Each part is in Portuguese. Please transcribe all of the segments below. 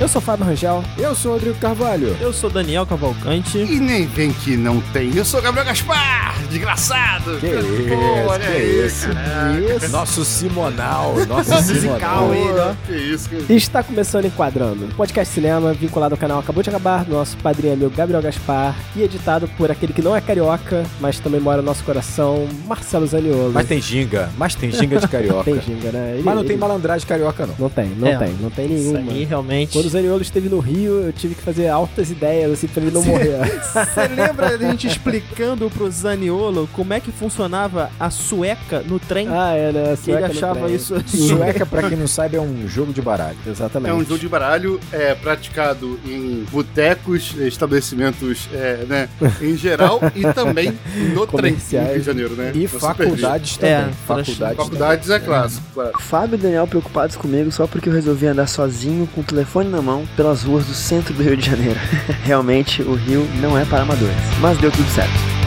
Eu sou Fábio Rangel. Eu sou o Rodrigo Carvalho. Eu sou Daniel Cavalcante. E nem vem que não tem. Eu sou Gabriel Gaspar, desgraçado. Que isso, olha que isso, isso. Nosso Simonal, nosso Musical, ó. Que isso, que E está começando Enquadrando, um podcast cinema vinculado ao canal Acabou de Acabar, do nosso padrinho amigo Gabriel Gaspar, e editado por aquele que não é carioca, mas também mora no nosso coração, Marcelo Zaniolo. Mas tem ginga, mas tem ginga de carioca. Tem ginga, né? Ele- Mas não tem ele- malandragem carioca, não. Não tem, não É, tem, não tem Isso nenhuma. aí, realmente. Quando Zaniolo esteve no Rio, eu tive que fazer altas ideias, assim, pra ele não morrer. Você lembra da gente explicando pro Zaniolo como é que funcionava a sueca no trem? ah, é, né? que ele achava trem. isso. Sueca, pra quem não sabe, é um jogo de baralho. Exatamente. É um jogo de baralho é, praticado em botecos, estabelecimentos, é, né, em geral, e também no trem no. Rio de Janeiro, né? E faculdades É, também. faculdades também. Faculdades é clássico, claro. Fábio e Daniel preocupados comigo só porque eu resolvi andar sozinho com o telefone na mão pelas ruas do centro do Rio de Janeiro. Realmente, o Rio não é para amadores. Mas deu tudo certo.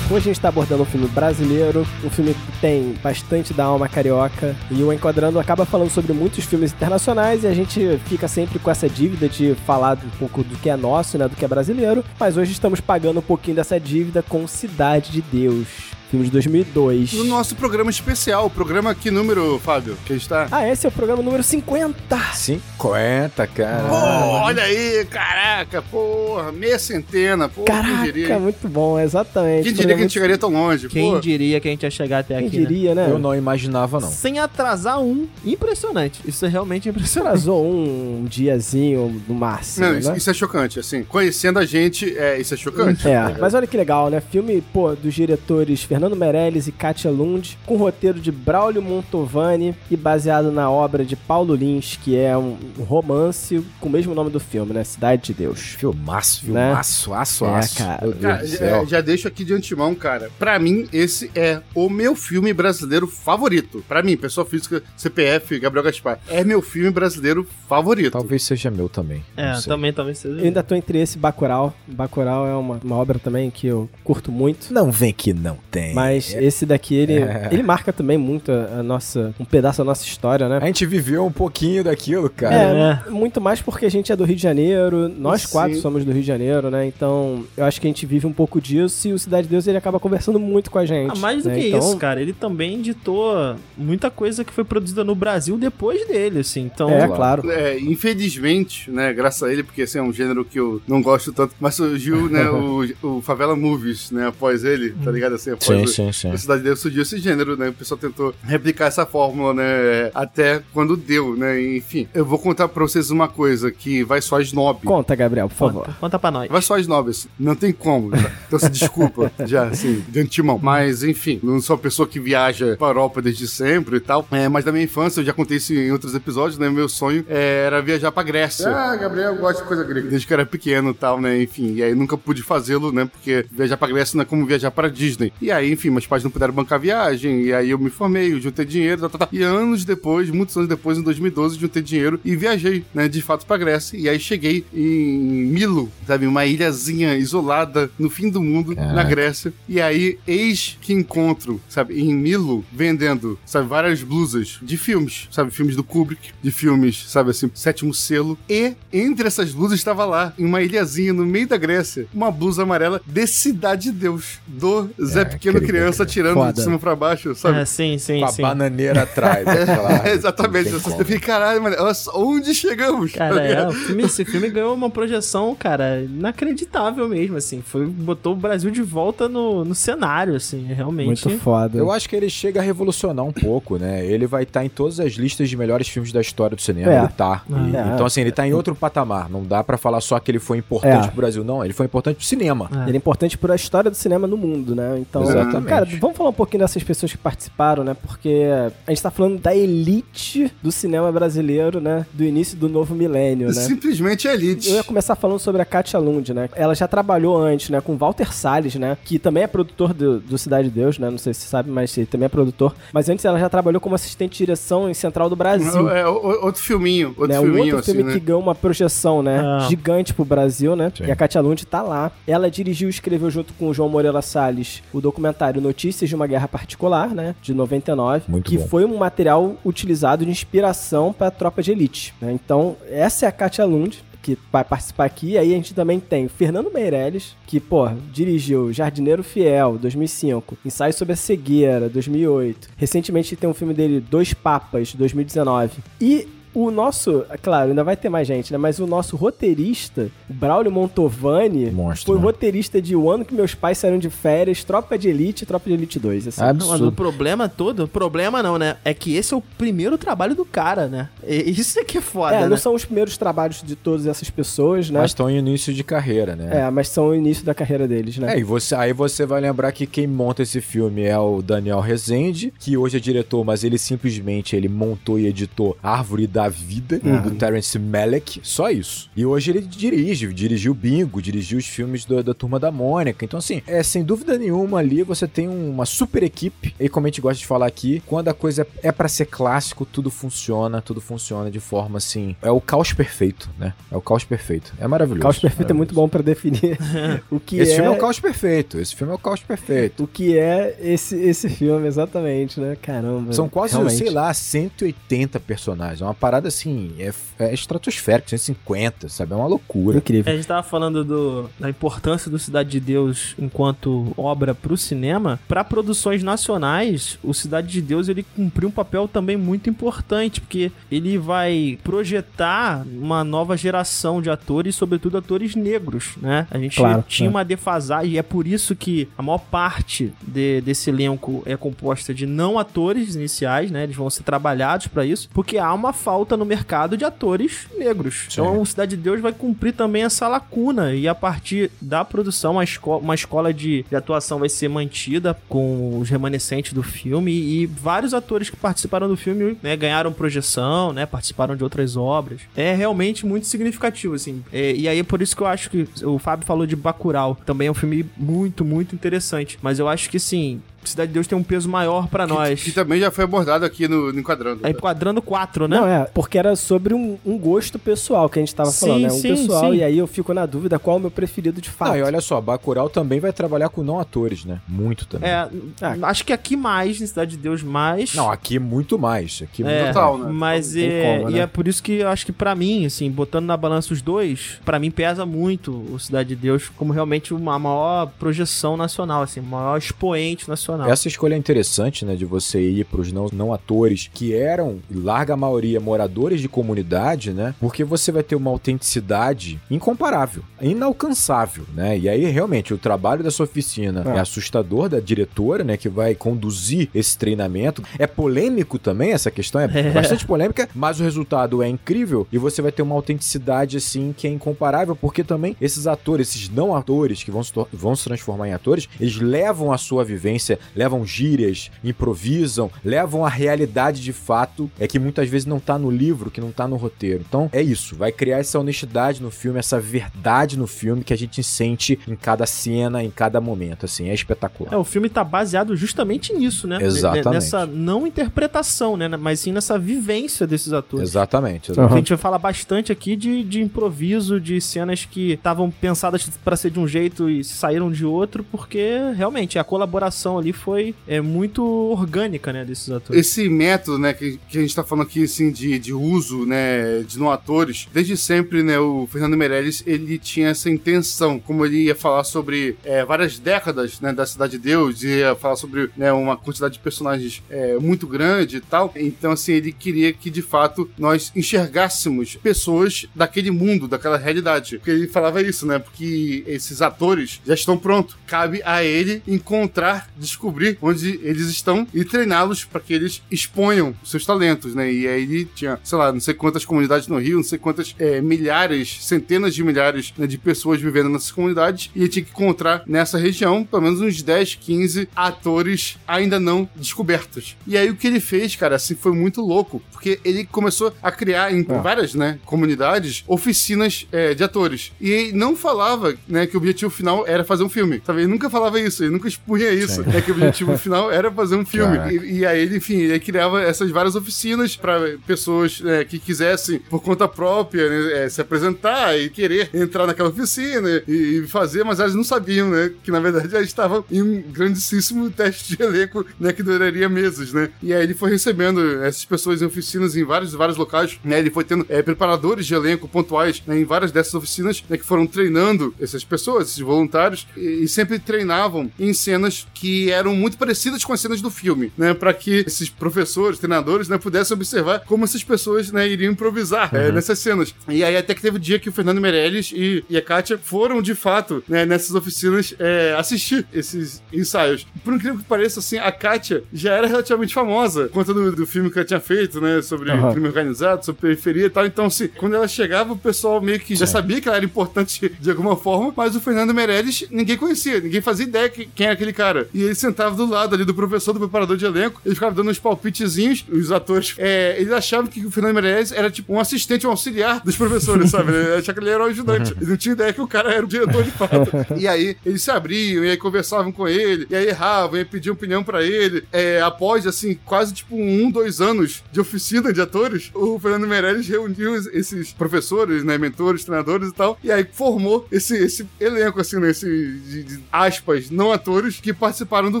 Hoje a gente está abordando um filme brasileiro, um filme que tem bastante da alma carioca, e o Enquadrando acaba falando sobre muitos filmes internacionais e a gente fica sempre com essa dívida de falar um pouco do que é nosso, né, do que é brasileiro, mas hoje estamos pagando um pouquinho dessa dívida com Cidade de Deus, filme de 2002. No nosso programa especial, programa que número, Fábio, que a gente tá... Ah, esse é o programa número 50! 50, cara. Pô, olha aí, caraca, porra, meia centena, quem Caraca, diria? muito bom, exatamente. Quem diria que a gente chegaria tão longe, Quem pô? diria que a gente ia chegar até Quem aqui, né? diria, né? Eu não imaginava, não. Sem atrasar um. Impressionante. Isso é realmente impressionante. Atrasou um diazinho no máximo, Não, isso, né? isso é chocante, assim. Conhecendo a gente, é, isso é chocante. É, mas olha que legal, né? Filme, pô, dos diretores Fernando Meirelles e Katia Lund, com roteiro de Braulio Montovani e baseado na obra de Paulo Lins, que é um romance com o mesmo nome do filme, né? Cidade de Deus. Filmaço, Né? filmaço, aço, É, aço. cara. Meu Deus Cara, do já, céu. já deixo aqui de antemão, cara. Pra mim, esse é o meu filme brasileiro favorito. Pra mim, pessoa física, CPF, Gabriel Gaspar. É meu filme brasileiro favorito. Talvez seja meu também. É, também, talvez seja. Eu ainda tô entre esse e Bacurau. Bacurau é uma, uma obra também que eu curto muito. Não vem que não tem. Mas esse daqui, ele, É. ele marca também muito a, a nossa... Um pedaço da nossa história, né? A gente viveu um pouquinho daquilo, cara. É, muito mais porque a gente é do Rio de Janeiro, nós Sim. quatro somos do Rio de Janeiro, né? Então, eu acho que a gente vive um pouco disso e o Cidade de Deus ele acaba conversando muito com a gente. Ah, mais do né? que Então, isso, cara. Ele também editou muita coisa que foi produzida no Brasil depois dele, assim. Então, É, Claro. claro. É, infelizmente, né, graças a ele, porque esse é um gênero que eu não gosto tanto, mas surgiu, né, o, o Favela Movies, né, após ele, tá ligado? Assim, após o, sim, sim. a Cidade de Deus surgiu esse gênero, né? O pessoal tentou replicar essa fórmula, né? Até quando deu, né? Enfim, eu vou contar pra vocês uma coisa que vai só snob. Conta, Gabriel, por favor. conta, conta pra nós. Vai só snob. Não tem como. tá? Então se desculpa, já, assim, de antemão. Mas, enfim, não sou uma pessoa que viaja pra Europa desde sempre e tal. É, mas na minha infância, eu já contei isso em outros episódios, né? Meu sonho é, era viajar pra Grécia. Ah, Gabriel, eu gosto de coisa grega. Desde que eu era pequeno e tal, né? Enfim, e aí nunca pude fazê-lo, né? Porque viajar pra Grécia não é como viajar pra Disney. E aí, enfim, meus pais não puderam bancar a viagem. E aí eu me formei, eu juntei dinheiro, tá, tá, tá. E anos depois, muitos anos depois, em 2012, juntei dinheiro e viajei, né? De fato pra Grécia. E aí cheguei em Milo, sabe? Uma ilhazinha isolada no fim do mundo, na Caraca. Grécia. E aí, eis que encontro, sabe? Em Milo, vendendo, sabe? Várias blusas de filmes, sabe? Filmes do Kubrick, de filmes, sabe? Assim, sétimo selo. E entre essas blusas estava lá, em uma ilhazinha no meio da Grécia, uma blusa amarela de Cidade de Deus, do Zé Pequeno incrível, Criança tirando Foda. de cima pra baixo, sabe? É, sim, sim, Com a sim. bananeira atrás. é. Exatamente. Você como. fica, caralho, mano, onde chegamos. Cara, é, o filme, esse filme ganhou uma projeção, cara, inacreditável mesmo, assim. Foi, botou o Brasil de volta no, no cenário, assim, realmente. Muito foda. Eu acho que ele chega a revolucionar um pouco, né? Ele vai estar em todas as listas de melhores filmes da história do cinema. É. Ele tá. E- É. Então, assim, ele tá em outro patamar. Não dá pra falar só que ele foi importante É. pro Brasil, não. Ele foi importante pro cinema. É. Ele é importante para a história do cinema no mundo, né? Então, Exatamente. cara, vamos falar um pouquinho dessas pessoas que participaram, né? Porque a gente tá falando da elite do cinema brasileiro, né? Do início do novo milênio, né? Simplesmente elite. Eu ia começar falando sobre a Katia Lund, né? Ela já trabalhou antes, né? Com Walter Salles, né? Que também é produtor do, do Cidade de Deus, né? Não sei se você sabe, mas ele também é produtor. Mas antes ela já trabalhou como assistente de direção em Central do Brasil. É, o- outro filminho, outro né? Um filminho, outro assim, filme né? que ganhou uma projeção, né? Ah. Gigante pro Brasil, né? Sim. E a Katia Lund tá lá. Ela dirigiu e escreveu junto com o João Moreira Salles o documentário documentário Notícias de uma Guerra Particular, né, de 99, Muito que bom. foi um material utilizado de inspiração para a tropa de elite. né? Então, essa é a Katia Lund, que vai participar aqui. E aí a gente também tem Fernando Meirelles, que, pô, dirigiu Jardineiro Fiel, 2005, Ensaio sobre a Cegueira, 2008. Recentemente tem um filme dele, Dois Papas, 2019. E o nosso, é claro, ainda vai ter mais gente, né? Mas o nosso roteirista, o Braulio Montovani, Monstro, foi né? roteirista de O Ano que Meus Pais Saíram de Férias, Tropa de Elite e Tropa de Elite 2. Assim. Ah, Não, o Absurdo. problema todo, problema não, né? É que esse é o primeiro trabalho do cara, né? E Isso é que é foda, é, né? não são os primeiros trabalhos de todas essas pessoas, né? Mas estão em início de carreira, né? É, mas são o início da carreira deles, né? É, e você, aí você vai lembrar que quem monta esse filme é o Daniel Rezende, que hoje é diretor, mas ele simplesmente ele montou e editou Árvore da Vida, Ah. do Terence Malick, só isso. E hoje ele dirige, dirigiu Bingo, dirigiu os filmes do- da Turma da Mônica. Então, assim, é sem dúvida nenhuma ali você tem uma super equipe. E como a gente gosta de falar aqui, quando a coisa é pra ser clássico, tudo funciona, tudo funciona de forma assim. É o caos perfeito, né? É o caos perfeito. É maravilhoso. Caos Perfeito é muito bom pra definir o que Esse é... filme é o caos perfeito. Esse filme é o caos perfeito. O que é esse, esse filme, exatamente, né? Caramba. São quase, realmente. sei lá, 180 personagens. É uma parada assim, é, é estratosférica, 150, sabe? É uma loucura. Incrível. A gente tava falando do- da importância do Cidade de Deus enquanto obra pro cinema. Pra produções nacionais, o Cidade de Deus ele cumpriu um papel também muito importante, porque ele vai projetar uma nova geração de atores, sobretudo atores negros, né? A gente Claro, tinha é. uma defasagem e é por isso que a maior parte de- desse elenco é composta de não atores iniciais, né? Eles vão ser trabalhados pra isso, porque há uma falta no mercado de atores negros. Sim. Então, o Cidade de Deus vai cumprir também essa lacuna e a partir da produção, uma, esco uma escola de, de atuação vai ser mantida com os remanescentes do filme e vários atores que participaram do filme né, ganharam projeção, né? Participaram de outras obras. É realmente muito significativo, assim. É, e aí é por isso que eu acho que o Fábio falou de Bacurau. Também é um filme muito, muito interessante. Mas eu acho que, assim, Cidade de Deus tem um peso maior pra nós. Que também já foi abordado aqui no, no Enquadrando. É enquadrando quatro, né? Não, é, porque era sobre um, um gosto pessoal que a gente tava Sim, falando, né? Um sim, pessoal, sim. e aí eu fico na dúvida qual é o meu preferido de fato. Não, e olha só, Bacurau também vai trabalhar com não atores, né? Muito também. É, Ah. acho que aqui mais, em Cidade de Deus mais. Não, aqui muito mais. Aqui É, muito Total, né? mas é, como, e né? é por isso que eu acho que pra mim, assim, botando na balança os dois, pra mim pesa muito o Cidade de Deus como realmente uma maior projeção nacional, assim, maior expoente nacional. Essa escolha é interessante, né, de você ir pros não, não atores que eram, em larga maioria, moradores de comunidade, né, porque você vai ter uma autenticidade incomparável, inalcançável, né, e aí, realmente, o trabalho dessa oficina É. é, assustador da diretora, né, que vai conduzir esse treinamento. É polêmico também, essa questão é, É. bastante polêmica, mas o resultado é incrível e você vai ter uma autenticidade, assim, que é incomparável, porque também esses atores, esses não atores que vão se, vão se transformar em atores, eles levam a sua vivência, levam gírias, improvisam, levam a realidade de fato, é que muitas vezes não tá no livro, que não tá no roteiro. Então, é isso, vai criar essa honestidade no filme, essa verdade no filme que a gente sente em cada cena, em cada momento, assim, é espetacular. É, o filme tá baseado justamente nisso, né? Exatamente. Nessa não interpretação, né? Mas sim nessa vivência desses atores. Exatamente. Aham. A gente vai falar bastante aqui de, de improviso, de cenas que estavam pensadas pra ser de um jeito e saíram de outro, porque realmente a colaboração ali foi é, muito orgânica, né, desses atores. Esse método, né, que, que a gente tá falando aqui, assim, de, de uso, né, de não atores, desde sempre, né, o Fernando Meirelles, ele tinha essa intenção, como ele ia falar sobre é, várias décadas, né, da Cidade de Deus, ia falar sobre, né, uma quantidade de personagens é, muito grande e tal, então, assim, ele queria que, de fato, nós enxergássemos pessoas daquele mundo, daquela realidade, porque ele falava isso, né, porque esses atores já estão prontos, cabe a ele encontrar, descobrir onde eles estão e treiná-los para que eles exponham seus talentos, né? E aí ele tinha, sei lá, não sei quantas comunidades no Rio, não sei quantas é, milhares, centenas de milhares né, de pessoas vivendo nessas comunidades e ele tinha que encontrar nessa região pelo menos uns 10, 15 atores ainda não descobertos. E aí o que ele fez, cara, assim, foi muito louco, porque ele começou a criar em Ah. várias, né, comunidades, oficinas é, de atores. E ele não falava, né, que o objetivo final era fazer um filme, sabe? Ele nunca falava isso, ele nunca expunha isso, Sim. né, que o objetivo final era fazer um filme. E, e aí ele, enfim, ele criava essas várias oficinas pra pessoas né, que quisessem, por conta própria, né, é, se apresentar e querer entrar naquela oficina e, e fazer, mas elas não sabiam, né? Que na verdade elas estavam em um grandíssimo teste de elenco, né? Que duraria meses, né? E aí ele foi recebendo essas pessoas em oficinas em vários, vários locais, né? Ele foi tendo é, preparadores de elenco pontuais né, em várias dessas oficinas, né? Que foram treinando essas pessoas, esses voluntários, e, e sempre treinavam em cenas que eram muito parecidas com as cenas do filme, né? Pra que esses professores, treinadores, né? Pudessem observar como essas pessoas, né? Iriam improvisar é, nessas cenas. E aí até que teve o dia que o Fernando Meirelles e, e a Kátia foram, de fato, né? Nessas oficinas é, assistir esses ensaios. Por incrível que pareça, assim, a Kátia já era relativamente famosa, por conta do, do filme que ela tinha feito, né? Sobre Aham. crime organizado, sobre periferia e tal. Então, assim, quando ela chegava, o pessoal meio que já sabia que ela era importante de alguma forma, mas o Fernando Meirelles ninguém conhecia, ninguém fazia ideia que, quem era aquele cara. E ele sentava do lado ali do professor, do preparador de elenco, ele ficava dando uns palpitezinhos, os atores, é, eles achavam que o Fernando Meirelles era tipo um assistente, um auxiliar dos professores, sabe? Ele achava que ele era o ajudante. Ele não tinha ideia que o cara era o diretor de fato. E aí, eles se abriam, e aí conversavam com ele, e aí erravam, e aí pediam opinião pra ele. É, após, assim, quase tipo um, dois anos de oficina de atores, o Fernando Meirelles reuniu es- esses professores, né, mentores, treinadores e tal, e aí formou esse, esse elenco, assim, né, esse, de, de aspas, não atores que participaram do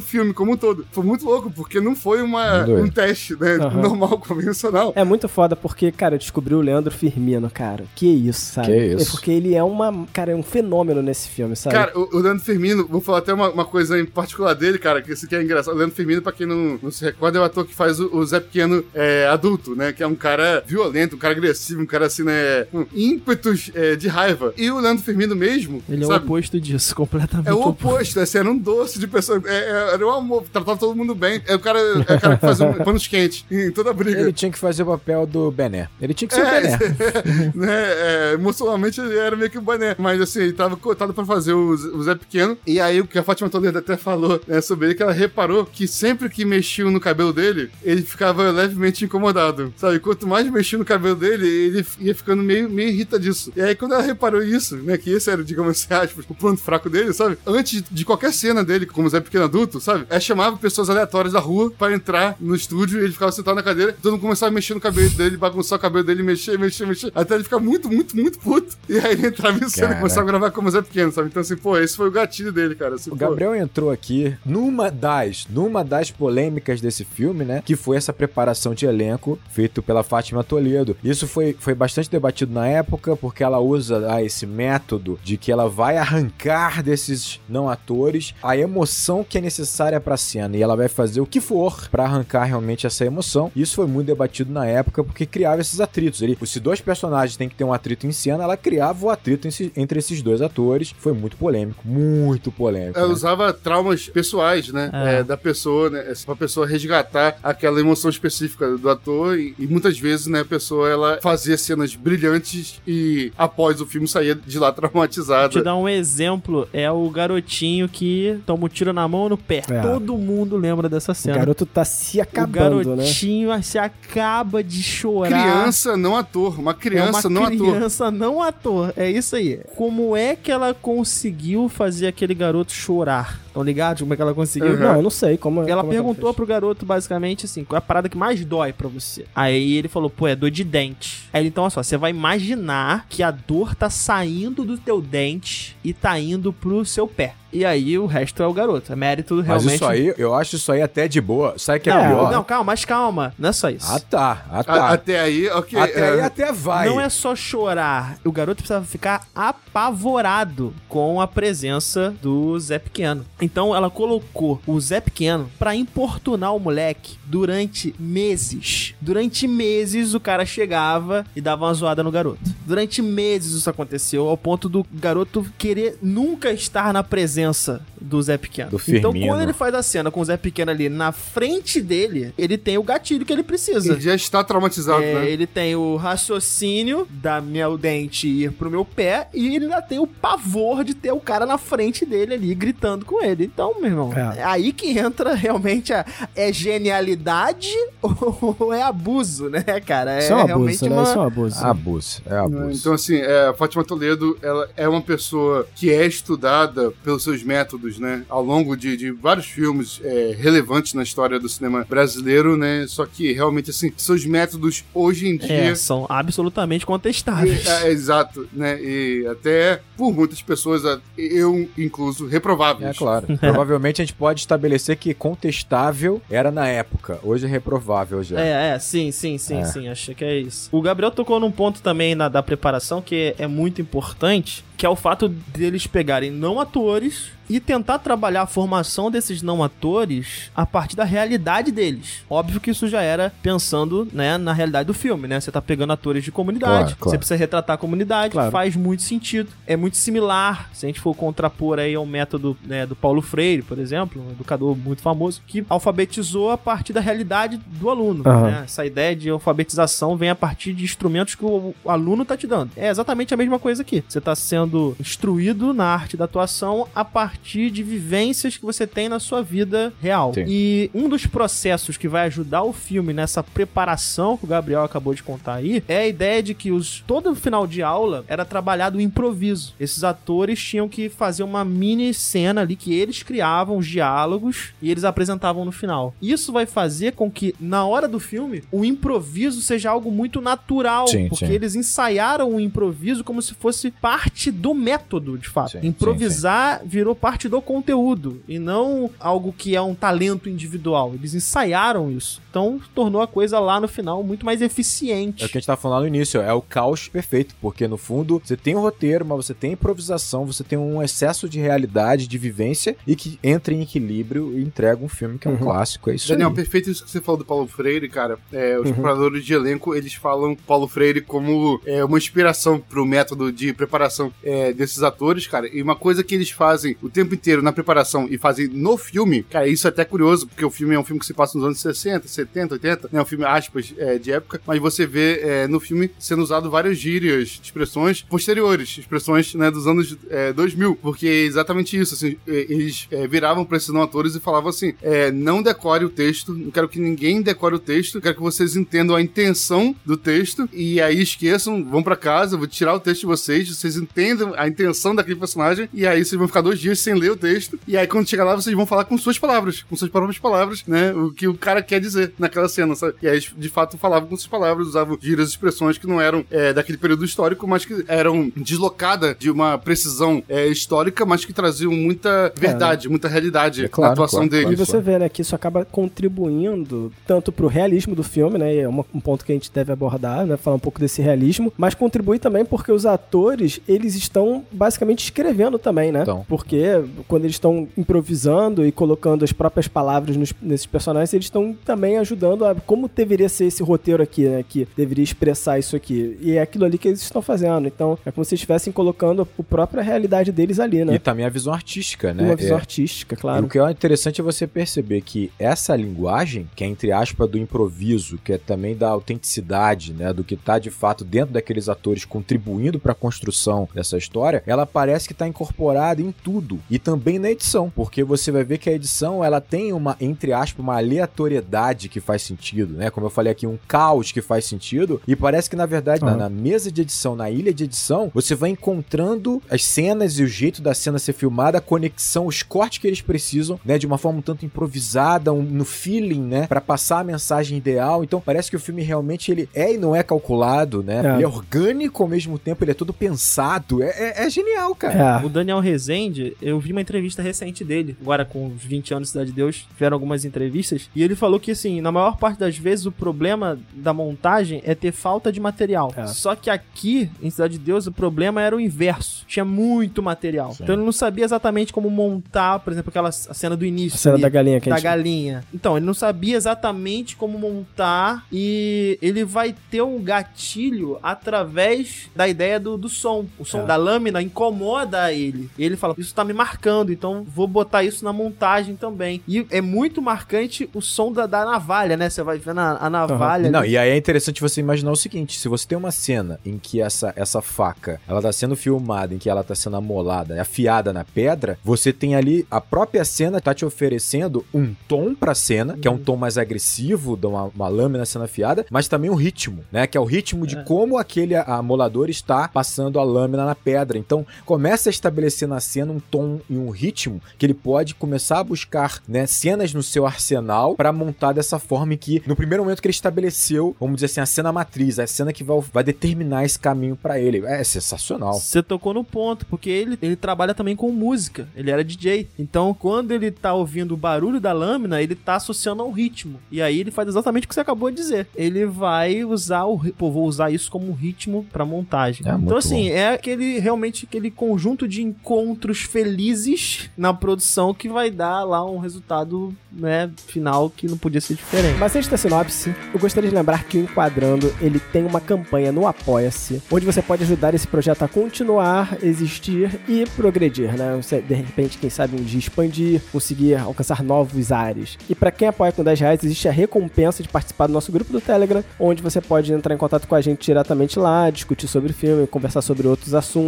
filme como um todo. Foi muito louco, porque não foi uma, Doido. um teste, né, Aham. normal, convencional. É muito foda porque, cara, eu descobri o Leandro Firmino, cara. Que isso, sabe? Que isso. É porque ele é uma, cara, é um fenômeno nesse filme, sabe? Cara, o, o Leandro Firmino, vou falar até uma, uma coisa em particular dele, cara, que isso aqui é engraçado. O Leandro Firmino, pra quem não, não se recorda, é o ator que faz o, o Zé Pequeno é, adulto, né? Que é um cara violento, um cara agressivo, um cara assim, né? Com ímpetos é, de raiva. E o Leandro Firmino mesmo, Ele é o sabe? oposto disso, completamente É o oposto, assim, era um doce de pessoa. É, é, era um amor, tratava todo mundo bem. É o cara, é o cara que fazia um panos quentes em toda a briga. Ele tinha que fazer o papel do Bené. Ele tinha que ser o É, Bené. né, é, emocionalmente ele era meio que o boné. Mas assim, ele tava cotado pra fazer o, o Zé Pequeno. E aí o que a Fátima Toledo até falou né, sobre ele, que ela reparou que sempre que mexiam no cabelo dele, ele ficava levemente incomodado. Sabe? Quanto mais mexia no cabelo dele, ele ia ficando meio, meio irritadiço. E aí quando ela reparou isso, né, que esse era, digamos assim, aspas, o ponto fraco dele, sabe? Antes de qualquer cena dele, como Zé Pequeno adulto, sabe? Ela chamava pessoas aleatórias da rua pra entrar no estúdio e ele ficava sentado na cadeira, todo mundo começava a mexer no cabelo dele, bagunçar o cabelo dele, mexer, mexer, mexer, até ele ficar muito, muito, muito puto. E aí ele entrava em cena e começava a gravar como Zé Pequeno, sabe? Então assim, pô, esse foi o gatilho dele, cara. Assim, O pô, Gabriel entrou aqui numa das, numa das polêmicas desse filme, né? Que foi essa preparação de elenco feito pela Fátima Toledo. Isso foi, foi bastante debatido na época, porque ela usa ah, esse método de que ela vai arrancar desses não atores a emoção que é necessária pra cena. E ela vai fazer o que for pra arrancar realmente essa emoção. Isso foi muito debatido na época, porque criava esses atritos. Ele, se dois personagens têm que ter um atrito em cena, ela criava o atrito entre esses dois atores. Foi muito polêmico, muito polêmico. Ela né? usava traumas pessoais, né? É. é, da pessoa, né? Pra pessoa resgatar aquela emoção específica do ator. E, e muitas vezes, né, a pessoa ela fazia cenas brilhantes e após o filme saía de lá traumatizada. Te dar um exemplo, é o garotinho que toma um tiro na mão no pé. É. Todo mundo lembra dessa o cena. garoto tá se O acabando, né? garotinho se acaba de chorar. Criança, não ator. Uma criança, é uma não ator. criança não ator. É isso aí. Como é que ela conseguiu fazer aquele garoto chorar? Estão ligados? Como é que ela conseguiu? Uhum. Não, eu não sei como Ela como perguntou fez. pro garoto, basicamente, assim, qual é a parada que mais dói pra você? Aí ele falou, pô, é dor de dente. Aí ele, então, olha só, você vai imaginar que a dor tá saindo do teu dente e tá indo pro seu pé. E aí o resto é o garoto. É mérito Mas realmente. isso aí, eu acho isso aí até de boa. Sabe o que é, Não, pior? não, calma, mas calma. Não é só isso. Ah, tá. Ah, A- tá. até aí, ok. até é, aí até vai. Não é só chorar. O garoto precisava ficar apavorado com a presença do Zé Pequeno. Então ela colocou o Zé Pequeno pra importunar o moleque durante meses. Durante meses o cara chegava e dava uma zoada no garoto. Durante meses isso aconteceu, ao ponto do garoto querer nunca estar na presença do Zé Pequeno. Do então quando ele faz a cena com o Zé Pequeno ali na frente dele, ele tem o gatilho que ele precisa. Ele já está traumatizado, É, né? Ele tem o raciocínio da meu dente ir pro meu pé e ele ainda tem o pavor de ter o cara na frente dele ali gritando com ele. Então, meu irmão, É. é aí que entra realmente a é genialidade ou é abuso, né, cara? É Isso é um realmente abuso, né? uma Isso é um abuso. Abuso. É abuso. Então, assim, é, a Fátima Toledo, ela é uma pessoa que é estudada pelos seus métodos, né? Ao longo de, de vários filmes é, relevantes na história do cinema brasileiro, né? Só que, realmente, assim, seus métodos, hoje em dia... É, são absolutamente contestáveis. É, é, exato, né? E até, por muitas pessoas, eu incluso, reprováveis. É claro. Provavelmente a gente pode estabelecer que contestável era na época. Hoje é reprovável já. É, é, sim, sim, sim, É. sim, acho que é isso. O Gabriel tocou num ponto também na, da preparação que é muito importante, que é o fato deles pegarem não atores e tentar trabalhar a formação desses não atores a partir da realidade deles. Óbvio que isso já era pensando, né, na realidade do filme, né? Você tá pegando atores de comunidade, Claro, claro. você precisa retratar a comunidade, Claro. faz muito sentido. É muito similar, se a gente for contrapor aí ao método né, do Paulo Freire, por exemplo, um educador muito famoso, que alfabetizou a partir da realidade do aluno. Aham. né? Essa ideia de alfabetização vem a partir de instrumentos que o aluno tá te dando. É exatamente a mesma coisa aqui. Você tá sendo instruído na arte da atuação a partir de vivências que você tem na sua vida real. Sim. E um dos processos que vai ajudar o filme nessa preparação que o Gabriel acabou de contar aí é a ideia de que os todo final de aula era trabalhado o improviso. Esses atores tinham que fazer uma mini cena ali que eles criavam os diálogos e eles apresentavam no final. Isso vai fazer com que na hora do filme o improviso seja algo muito natural, Sim, porque sim. eles ensaiaram o improviso como se fosse parte do método, de fato. Sim, Improvisar virou parte do conteúdo e não algo que é um talento individual. Eles ensaiaram isso. Então tornou a coisa lá no final muito mais eficiente. É o que a gente tava falando no início, é o caos perfeito, porque no fundo você tem um roteiro, mas você tem improvisação, você tem um excesso de realidade, de vivência e que entra em equilíbrio e entrega um filme que é um clássico, é isso Daniel, aí. perfeito isso que você falou do Paulo Freire, cara. É, Uhum. os preparadores de elenco, eles falam Paulo Freire como é, uma inspiração pro método de preparação é, desses atores, cara. E uma coisa que eles fazem o tempo inteiro na preparação e fazem no filme, cara, isso é até curioso, porque o filme é um filme que se passa nos anos 60, 70, 80, né? Um filme, aspas, é, de época, mas você vê é, no filme sendo usado várias gírias, expressões posteriores, expressões né, dos anos é, 2000, porque é exatamente isso, assim, é, eles é, viravam pra esses não atores e falavam assim, é, não decore o texto, não quero que ninguém decore o texto, quero que vocês entendam a intenção do texto e aí esqueçam, vão pra casa, vou tirar o texto de vocês, vocês entendam a intenção daquele personagem e aí vocês vão ficar dois dias sem ler o texto e aí quando chegar lá vocês vão falar com suas palavras, com suas próprias palavras, né, o que o cara quer dizer naquela cena, sabe? E aí de fato falavam com suas palavras, usavam gírias e expressões que não eram é, daquele período histórico, mas que eram deslocada de uma precisão é, histórica, mas que traziam muita verdade, muita realidade É claro, na atuação claro, deles. E você vê, né, que isso acaba contribuindo tanto pro realismo do filme, né, e é uma- um ponto que a gente deve abordar, né, falar um pouco desse realismo, mas contribui também porque os atores, eles estão basicamente escrevendo também, né? Então. Porque quando eles estão improvisando e colocando as próprias palavras nos- nesses personagens, eles estão também ajudando a como deveria ser esse roteiro aqui, né, que deveria expressar isso aqui. E é aquilo ali que eles estão fazendo. Então, é como se estivessem colocando a própria realidade deles ali, né? E também a visão artística, né? Uma visão É- artística, E claro. o que é interessante é você perceber que essa linguagem, que é entre aspas do improviso, que é também da autenticidade, né, do que tá de fato dentro daqueles atores contribuindo para a construção dessa história, ela parece que tá incorporada em tudo e também na edição, porque você vai ver que a edição ela tem uma entre aspas uma aleatoriedade que faz sentido, né? Como eu falei aqui, um caos que faz sentido e parece que na verdade na, Aham. na mesa de edição, na ilha de edição, você vai encontrando as cenas e o jeito da cena ser filmada, a conexão, os cortes que eles precisam, né, de uma forma um tanto improvisada, um- no feeling, né, Pra passar a mensagem ideal. Então parece que o filme realmente ele é e não é calculado, né? É. Ele é orgânico ao mesmo tempo, ele é todo pensado. É, é- é genial, cara. É. O Daniel Rezende, eu vi uma entrevista recente dele, agora com os 20 anos de Cidade de Deus, tiveram algumas entrevistas, e ele falou que, assim, na maior parte das vezes o problema da montagem é ter falta de material. É. Só que aqui, em Cidade de Deus, o problema era o inverso. Tinha muito material. Sim. Então ele não sabia exatamente como montar, por exemplo, aquela cena do início. A cena ali da galinha que a da gente... galinha. Então, ele não sabia exatamente como montar e ele vai ter um gatilho através da ideia do, do som. O som É. da lâmina incomoda ele. Ele fala, isso tá me marcando, então vou botar isso na montagem também. E é muito marcante o som da, da navalha, né? Você vai vendo a, a navalha. Não, ali. e aí é interessante você imaginar o seguinte: se você tem uma cena em que essa, essa faca ela tá sendo filmada, em que ela tá sendo amolada, afiada na pedra, você tem ali a própria cena tá te oferecendo um tom pra cena, que é um tom mais agressivo, de uma, uma lâmina sendo afiada, mas também um ritmo, né? Que é o ritmo de como aquele amolador está passando a lâmina na pedra. Então começa a estabelecer na cena um tom e um ritmo que ele pode começar a buscar, né, cenas no seu arsenal pra montar dessa forma que, no primeiro momento que ele estabeleceu, vamos dizer assim, a cena matriz, a cena que vai, vai determinar esse caminho pra ele. É sensacional. Você tocou no ponto, porque ele, ele trabalha também com música. Ele era DJ. Então, quando ele tá ouvindo o barulho da lâmina, ele tá associando ao ritmo. E aí ele faz exatamente o que você acabou de dizer. Ele vai usar o. Pô, vou usar isso como ritmo pra montagem. É, então, assim, é aquele realmente aquele conjunto de encontros felizes na produção que vai dar lá um resultado, né, final que não podia ser diferente. Mas antes da sinopse, eu gostaria de lembrar que o Enquadrando ele tem uma campanha no Apoia-se, onde você pode ajudar esse projeto a continuar, existir e progredir, né? De repente, quem sabe um dia expandir, conseguir alcançar novos ares. E para quem apoia com 10 reais, existe a recompensa de participar do nosso grupo do Telegram, onde você pode entrar em contato com a gente diretamente lá, discutir sobre o filme, conversar sobre outros assuntos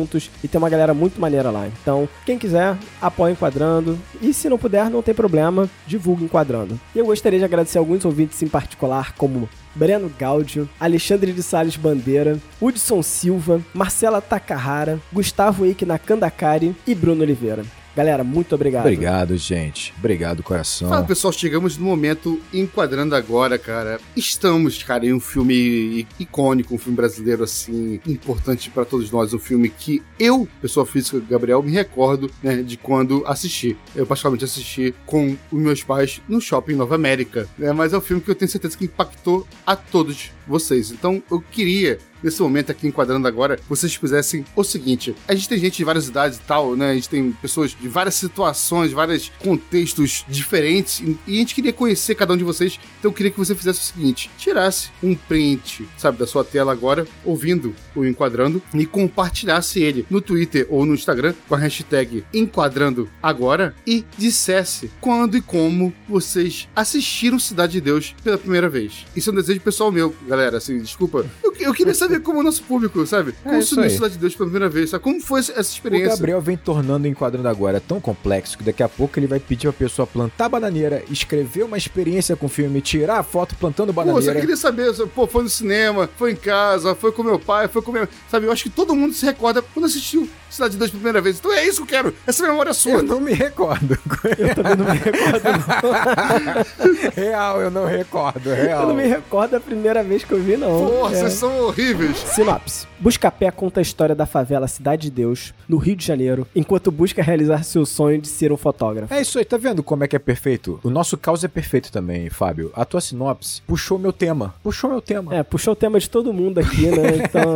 e tem uma galera muito maneira lá. Então, quem quiser, apoia Enquadrando. E se não puder, não tem problema, divulgue Enquadrando. E eu gostaria de agradecer alguns ouvintes em particular, como Breno Gaudio, Alexandre de Salles Bandeira, Hudson Silva, Marcela Takahara, Gustavo Eike Nakandakari e Bruno Oliveira. Galera, muito obrigado. Obrigado, gente. Obrigado, coração. Fala pessoal, chegamos no momento enquadrando agora, cara. Estamos, cara, em um filme icônico, um filme brasileiro assim, importante pra todos nós, um filme que eu, pessoa física, Gabriel, me recordo, né, de quando assisti. Eu particularmente assisti com os meus pais no shopping Nova América, né, mas é um filme que eu tenho certeza que impactou a todos vocês. Então, eu queria nesse momento aqui enquadrando agora, vocês fizessem o seguinte: a gente tem gente de várias idades e tal, né? A gente tem pessoas de várias situações, vários contextos diferentes, e e a gente queria conhecer cada um de vocês. Então eu queria que você fizesse o seguinte: tirasse um print, sabe, da sua tela agora, ouvindo o enquadrando, e compartilhasse ele no Twitter ou no Instagram com a hashtag enquadrando agora e dissesse quando e como vocês assistiram Cidade de Deus pela primeira vez. Isso é um desejo pessoal meu, galera. Assim, desculpa. Eu, eu queria saber como o nosso público, sabe? É Consumiu. Cidade de Deus pela primeira vez, sabe? Como foi essa essa O experiência? Gabriel vem tornando o enquadrando agora tão complexo que daqui a pouco ele vai pedir pra pessoa plantar bananeira, escrever uma experiência com o filme, tirar a foto plantando Pô, eu só bananeira. queria saber, pô, foi no cinema, foi em casa, foi com meu pai, foi com meu. Sabe, eu acho que todo mundo se recorda quando assistiu Cidade de Deus pela primeira vez. Então é isso que eu quero, essa memória sua. Eu não me recordo. Eu também não me recordo, não. real, eu não recordo, real. Eu não me recordo da primeira vez que eu vi, não. Porra, É. vocês são horríveis. Sinopse. Buscapé conta a história da favela Cidade de Deus, no Rio de Janeiro, enquanto busca realizar seu sonho de ser um fotógrafo. É isso aí, tá vendo como é que é perfeito? O nosso caos é perfeito também, Fábio. A tua sinopse puxou meu tema. Puxou meu tema. É, puxou o tema de todo mundo aqui, né? Então.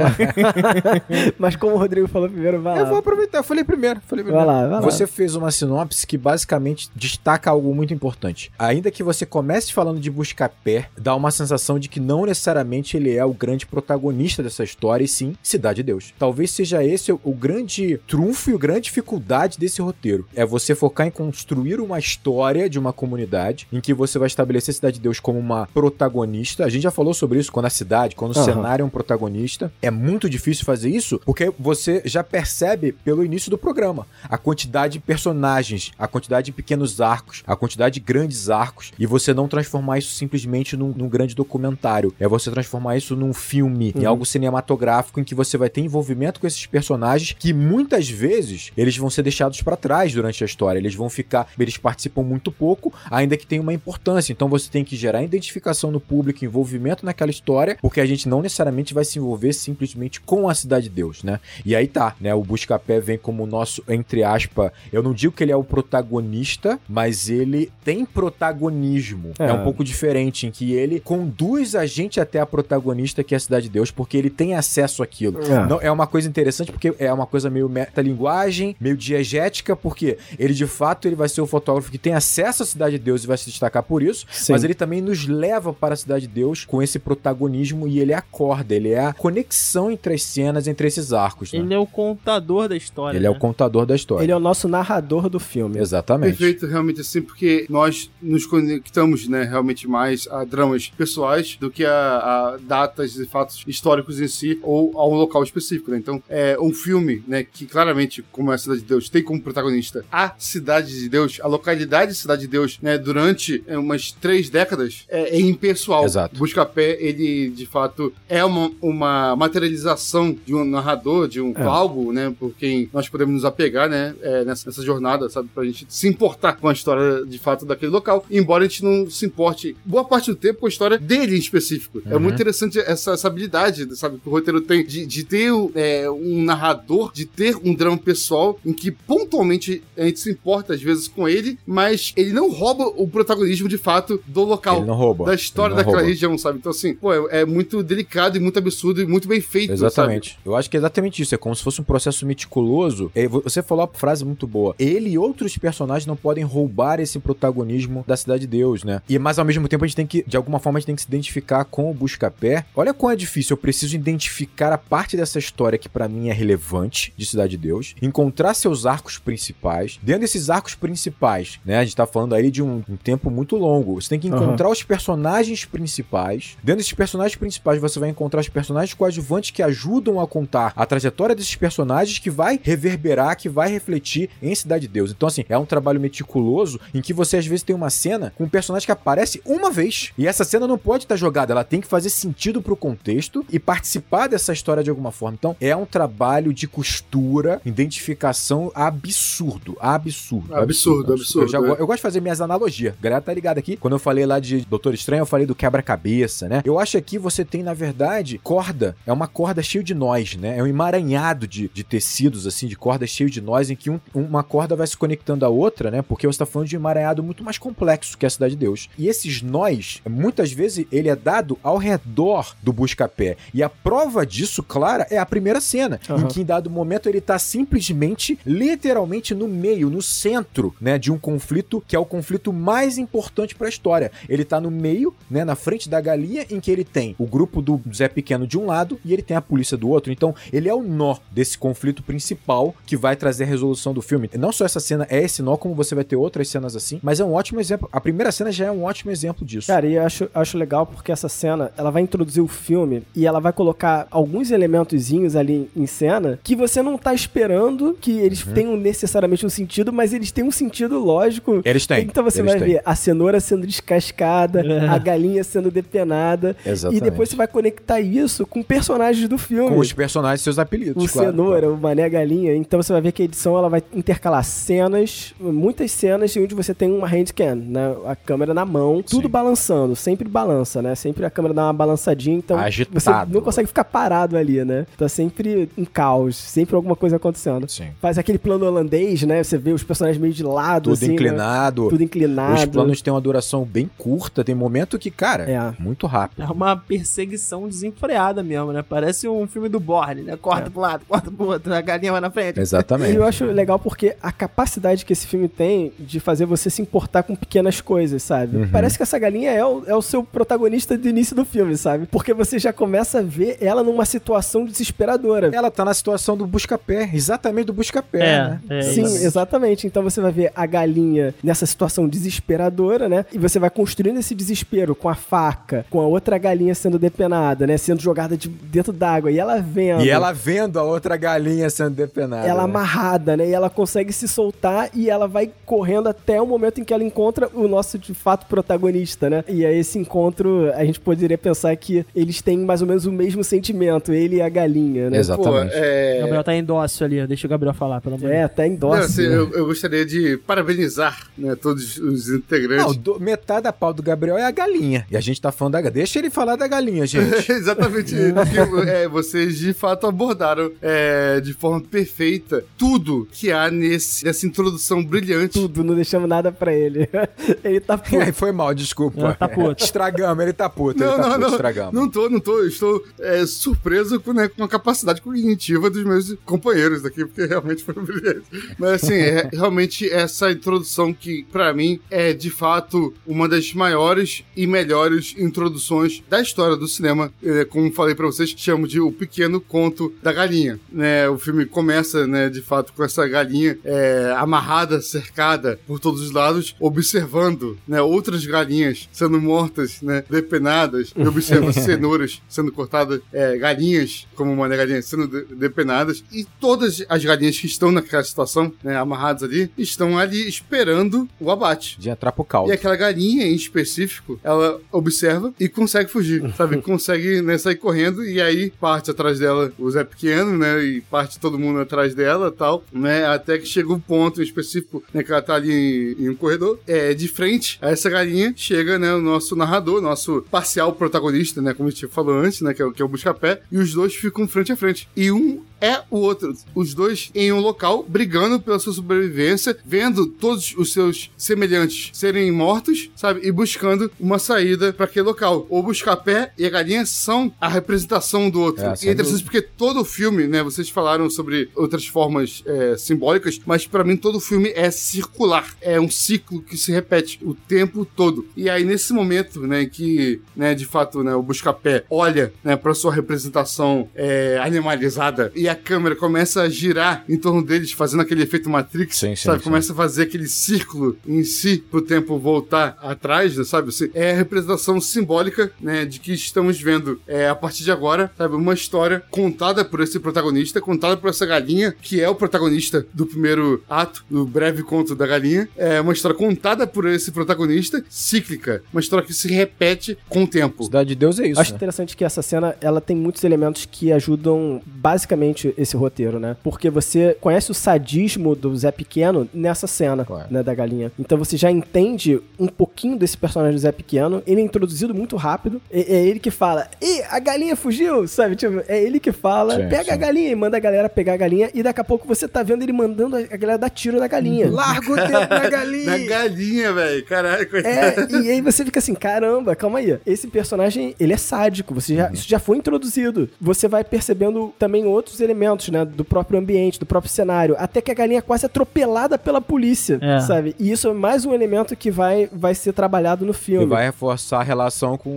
Mas como o Rodrigo falou primeiro, vai Eu lá. vou aproveitar, eu falei primeiro. Falei primeiro. Vai lá, vai lá. Você fez uma sinopse que basicamente destaca algo muito importante. Ainda que você comece falando de Buscapé, dá uma sensação de que não necessariamente ele é o grande protagonista dessa história, e sim Cidade de Deus. Talvez seja esse o, grande trunfo e a grande dificuldade desse roteiro. É você focar em construir uma história de uma comunidade em que você vai estabelecer Cidade de Deus como uma protagonista. A gente já falou sobre isso quando a cidade, quando o cenário é um protagonista. É muito difícil fazer isso porque você já percebe pelo início do programa a quantidade de personagens, a quantidade de pequenos arcos, a quantidade de grandes arcos e você não transformar isso simplesmente num, num grande documentário. É você transformar isso num filme, em Uhum. algo cinematográfico em que você vai ter envolvimento com esses personagens que muitas vezes eles vão ser deixados pra trás durante a história. Eles vão ficar, eles participam muito pouco, ainda que tenham uma importância. Então você tem que gerar identificação no público, envolvimento naquela história, porque a gente não necessariamente vai se envolver simplesmente com a cidade de Deus, né? E aí tá, né? O Buscapé vem como o nosso, entre aspas, eu não digo que ele é o protagonista, mas ele tem protagonismo. É, É. um pouco diferente, em que ele conduz a gente até a protagonista, que é a cidade de Deus, porque porque ele tem acesso àquilo. É. Não, é uma coisa interessante porque é uma coisa meio metalinguagem, meio diegética, porque ele de fato ele vai ser o fotógrafo que tem acesso à Cidade de Deus e vai se destacar por isso, Sim. mas ele também nos leva para a Cidade de Deus com esse protagonismo e ele acorda, ele é a conexão entre as cenas, entre esses arcos. Né? Ele é o contador da história. Ele é o né? contador da história. Ele é o nosso narrador do filme. Exatamente. Perfeito, realmente assim, porque nós nos conectamos, né, realmente mais a dramas pessoais do que a, a datas e fatos históricos em si ou a um local específico, né? Então, é um filme, né, que claramente, como é a Cidade de Deus, tem como protagonista a Cidade de Deus, a localidade Cidade de Deus, né, durante é, umas três décadas, é, é impessoal. Exato. Buscapé, ele, de fato, é uma, uma materialização de um narrador, de um É. algo, né, por quem nós podemos nos apegar, né, é, nessa, nessa jornada, sabe, pra gente se importar com a história, de fato, daquele local, embora a gente não se importe boa parte do tempo com a história dele em específico. É Uhum. muito interessante essa, essa habilidade, sabe, que o roteiro tem de, de ter é, um narrador, de ter um drama pessoal em que pontualmente a gente se importa às vezes com ele, mas ele não rouba o protagonismo de fato do local Ele não rouba. da história daquela rouba. região, sabe? Então, assim, pô, é, é muito delicado e muito absurdo e muito bem feito, Exatamente. Eu acho que é exatamente isso. É como se fosse um processo meticuloso. É, vo- Você falou uma frase muito boa. Ele e outros personagens não podem roubar esse protagonismo da Cidade de Deus, né? E mas ao mesmo tempo a gente tem que, de alguma forma, a gente tem que se identificar com o Buscapé. Olha como é difícil. Eu preciso identificar a parte dessa história que pra mim é relevante de Cidade de Deus, encontrar seus arcos principais. Dentro desses arcos principais, né? A gente tá falando aí de um, um tempo muito longo. Você tem que encontrar os personagens principais. Dentro desses personagens principais, você vai encontrar os personagens coadjuvantes que ajudam a contar a trajetória desses personagens que vai reverberar, que vai refletir em Cidade de Deus. Então, assim, é um trabalho meticuloso em que você às vezes tem uma cena com um personagem que aparece uma vez. E essa cena não pode estar jogada, ela tem que fazer sentido pro contexto e participar dessa história de alguma forma. Então, é um trabalho de costura, identificação absurdo. Absurdo. Absurdo, absurdo, Eu, já é. eu gosto de fazer minhas analogias. A galera tá ligada aqui. Quando eu falei lá de Doutor Estranho, eu falei do quebra-cabeça, né? Eu acho que aqui você tem, na verdade, corda. É uma corda cheia de nós, né? É um emaranhado de, de tecidos, assim, de cordas cheio de nós, em que um- uma corda vai se conectando à outra, né? Porque você tá falando de um emaranhado muito mais complexo que a Cidade de Deus. E esses nós, muitas vezes, ele é dado ao redor do busca-pé. E a prova disso, clara, é a primeira cena, em Aham. que em dado momento ele tá simplesmente, literalmente no meio, no centro, né, de um conflito que é o conflito mais importante pra história. Ele tá no meio, né, na frente da galinha, em que ele tem o grupo do Zé Pequeno de um lado e ele tem a polícia do outro. Então, ele é o nó desse conflito principal que vai trazer a resolução do filme. Não só essa cena é esse nó, como você vai ter outras cenas assim, mas é um ótimo exemplo. A primeira cena já é um ótimo exemplo disso. Cara, e eu acho, acho legal porque essa cena, ela vai introduzir o filme e ela vai colocar alguns elementozinhos ali em cena que você não tá esperando que eles Uhum. tenham necessariamente um sentido, mas eles têm um sentido lógico. Eles têm. Então você eles vai têm. ver a cenoura sendo descascada, É. a galinha sendo depenada. Exatamente. E depois você vai conectar isso com personagens do filme. Com os personagens e seus apelidos, o claro. cenoura, o mané galinha. Então você vai ver que a edição ela vai intercalar cenas, muitas cenas onde você tem uma handcam, né? A câmera na mão, tudo Sim. balançando, sempre balança, né? Sempre a câmera dá uma balançadinha, então Agitado. você não consegue ficar parado ali, né? Tá sempre um caos, sempre alguma coisa acontecendo. Sim. Faz aquele plano holandês, né? Você vê os personagens meio de lado, Tudo assim, né? inclinado. Tudo inclinado. Os planos têm uma duração bem curta, tem momento que, cara, É. muito rápido. É uma perseguição desenfreada mesmo, né? Parece um filme do Borne, né? Corta pro lado, corta pro outro, a galinha vai na frente. E Exatamente. eu acho legal porque a capacidade que esse filme tem de fazer você se importar com pequenas coisas, sabe? Uhum. Parece que essa galinha é o, é o seu protagonista do início do filme, sabe? Porque você já começa a ver ela numa situação desesperadora. Ela tá na situação do busca-pé, exatamente do busca-pé, né? é, Sim, exatamente. exatamente. Então você vai ver a galinha nessa situação desesperadora, né? E você vai construindo esse desespero com a faca, com a outra galinha sendo depenada, né? Sendo jogada de dentro d'água. E ela vendo. E ela vendo a outra galinha sendo depenada. ela né? amarrada, né? E ela consegue se soltar e ela vai correndo até o momento em que ela encontra o nosso, de fato, protagonista, né? E aí esse encontro, a gente poderia pensar que eles têm mais ou menos o mesmo sentimento, ele e a galinha, né? Pô, Exatamente. O é... Gabriel tá em dócil ali, deixa o Gabriel falar, pelo amor de É, Deus. até Não, endossa. assim, né? eu, eu gostaria de parabenizar né, todos os Não, integrantes. do- metade da pau do Gabriel é a galinha. E a gente tá falando da galinha. Deixa ele falar da galinha, gente. Exatamente. porque, é, vocês de fato abordaram é, de forma perfeita tudo que há nesse, nessa introdução brilhante. Tudo, não deixamos nada pra ele. ele tá puto. Foi mal, desculpa. Ah, tá puto. Estragamos, ele tá puto, Não, ele tá não, puto, não. estragamos. Não tô, não tô. Estou é, surpreso com, né, com a capacidade cognitiva dos meus companheiros aqui, porque realmente foi brilhante. Mas assim, é realmente essa introdução que, pra mim, é de fato uma das maiores e melhores introduções da história do cinema. É, como falei pra vocês, chamo de O Pequeno Conto da Galinha. Né, o filme começa, né, de fato, com essa galinha é, amarrada, cercada por todos os lados, observando né, outras galinhas sendo mortas, né, depenadas, e observa cenouras sendo cortadas, é, galinhas, como uma galinha, sendo de- depenadas, e todas as galinhas que estão naquela situação, né, amarradas ali, estão ali esperando o abate. De entrar pro caldo. E aquela galinha em específico, ela observa e consegue fugir, sabe? consegue né, sair correndo e aí parte atrás dela o Zé Pequeno, né? E parte todo mundo atrás dela tal, né? Até que chega um ponto em específico, né? Que ela tá ali em, em um corredor. É, de frente a essa galinha chega, né? O nosso narrador, nosso parcial protagonista, né? Como a gente falou antes, né? Que é, o- que é o Buscapé. E os dois ficam frente a frente. E um é o outro. Os dois em um local brigando pela sua sobrevivência, vendo todos os seus semelhantes serem mortos, sabe? E buscando uma saída para aquele local. O Buscapé e a galinha são a representação do outro. É, e é interessante porque todo o filme, né? Vocês falaram sobre outras formas é, simbólicas, mas para mim todo o filme é circular. É um ciclo que se repete o tempo todo. E aí nesse momento, né, que, né, de fato, né, o Buscapé olha, né, para sua representação é, animalizada e a câmera começa a girar em torno deles, fazendo aquele efeito Matrix, Sim, sim, sabe? sim. Começa a fazer aquele círculo em si pro tempo voltar atrás, né, sabe? Assim, é a representação simbólica, né, de que estamos vendo é, a partir de agora, sabe? Uma história contada por esse protagonista, contada por essa galinha, que é o protagonista do primeiro ato, do breve conto da galinha. É uma história contada por esse protagonista, cíclica. Uma história que se repete com o tempo. Cidade de Deus é isso. Acho né? interessante que essa cena ela tem muitos elementos que ajudam basicamente esse roteiro, né? Porque você conhece o sadismo do Zé Pequeno nessa cena, Claro. né, da galinha. Então você já entende um pouquinho desse personagem do Zé Pequeno. Ele é introduzido muito rápido. É, é ele que fala: "Ih, a galinha fugiu", sabe? Tipo, é ele que fala: Sim, "Pega sim. a galinha" e manda a galera pegar a galinha e daqui a pouco você tá vendo ele mandando a a galera dar tiro na galinha. Larga o dedo na galinha. Na galinha, velho. Caralho, coitado. É, e aí você fica assim, caramba, calma aí. Esse personagem, ele é sádico, você Uhum. já, isso já foi introduzido. Você vai percebendo também outros elementos, né, do próprio ambiente, do próprio cenário, até que a galinha é quase atropelada pela polícia, É. sabe? E isso é mais um elemento que vai, vai ser trabalhado no E filme. vai reforçar a relação com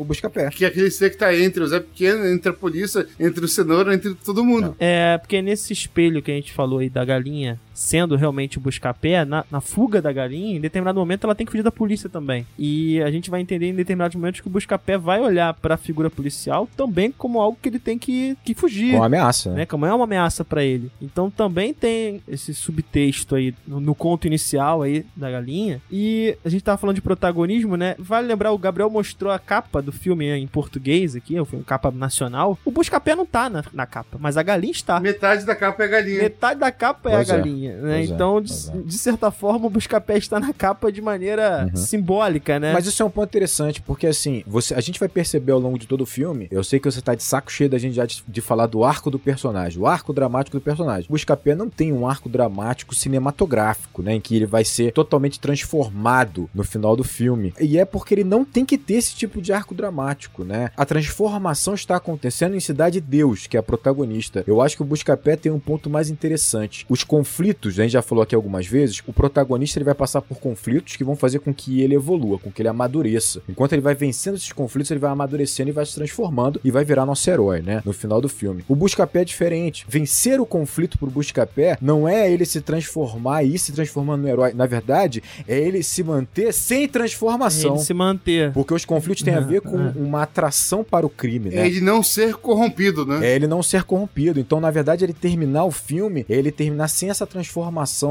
o Buscapé. Que é aquele ser que tá entre o Zé Pequeno, entre a polícia, entre o cenoura, entre todo mundo. É, porque nesse espelho que a gente falou aí da galinha, sendo realmente o busca-pé, na, na fuga da galinha, em determinado momento ela tem que fugir da polícia também. E a gente vai entender em determinados momentos que o busca-pé vai olhar pra figura policial também como algo que ele tem que, que fugir. Com ameaça, né? né? Como é uma ameaça pra ele. Então também tem esse subtexto aí no, no conto inicial aí da galinha. E a gente tava falando de protagonismo, né? Vale lembrar, o Gabriel mostrou a capa do filme em português aqui, foi uma capa nacional. O Buscapé não tá na, na capa, mas a galinha está. Metade da capa é a galinha. Metade da capa é Pois a é. Né? É, então, de, é. de certa forma, o Buscapé está na capa de maneira Uhum. simbólica, né? Mas isso é um ponto interessante, porque assim, você, a gente vai perceber ao longo de todo o filme, eu sei que você tá de saco cheio da gente já de, de falar do arco do personagem, o arco dramático do personagem. O Buscapé não tem um arco dramático cinematográfico, né, em que ele vai ser totalmente transformado no final do filme. E é porque ele não tem que ter esse tipo de arco dramático, né? A transformação está acontecendo em Cidade de Deus, que é a protagonista. Eu acho que o Buscapé tem um ponto mais interessante. Os conflitos, a gente já falou aqui algumas vezes, o protagonista ele vai passar por conflitos que vão fazer com que ele evolua, com que ele amadureça. Enquanto ele vai vencendo esses conflitos, ele vai amadurecendo e vai se transformando e vai virar nosso herói, né? No final do filme. O Buscapé é diferente. Vencer o conflito pro Buscapé não é ele se transformar e ir se transformando no herói. Na verdade, é ele se manter sem transformação. Ele se manter. Porque os conflitos têm a ver com É. uma atração para o crime, né? É ele não ser corrompido, né? É ele não ser corrompido. Então, na verdade, ele terminar o filme, é ele terminar sem essa transformação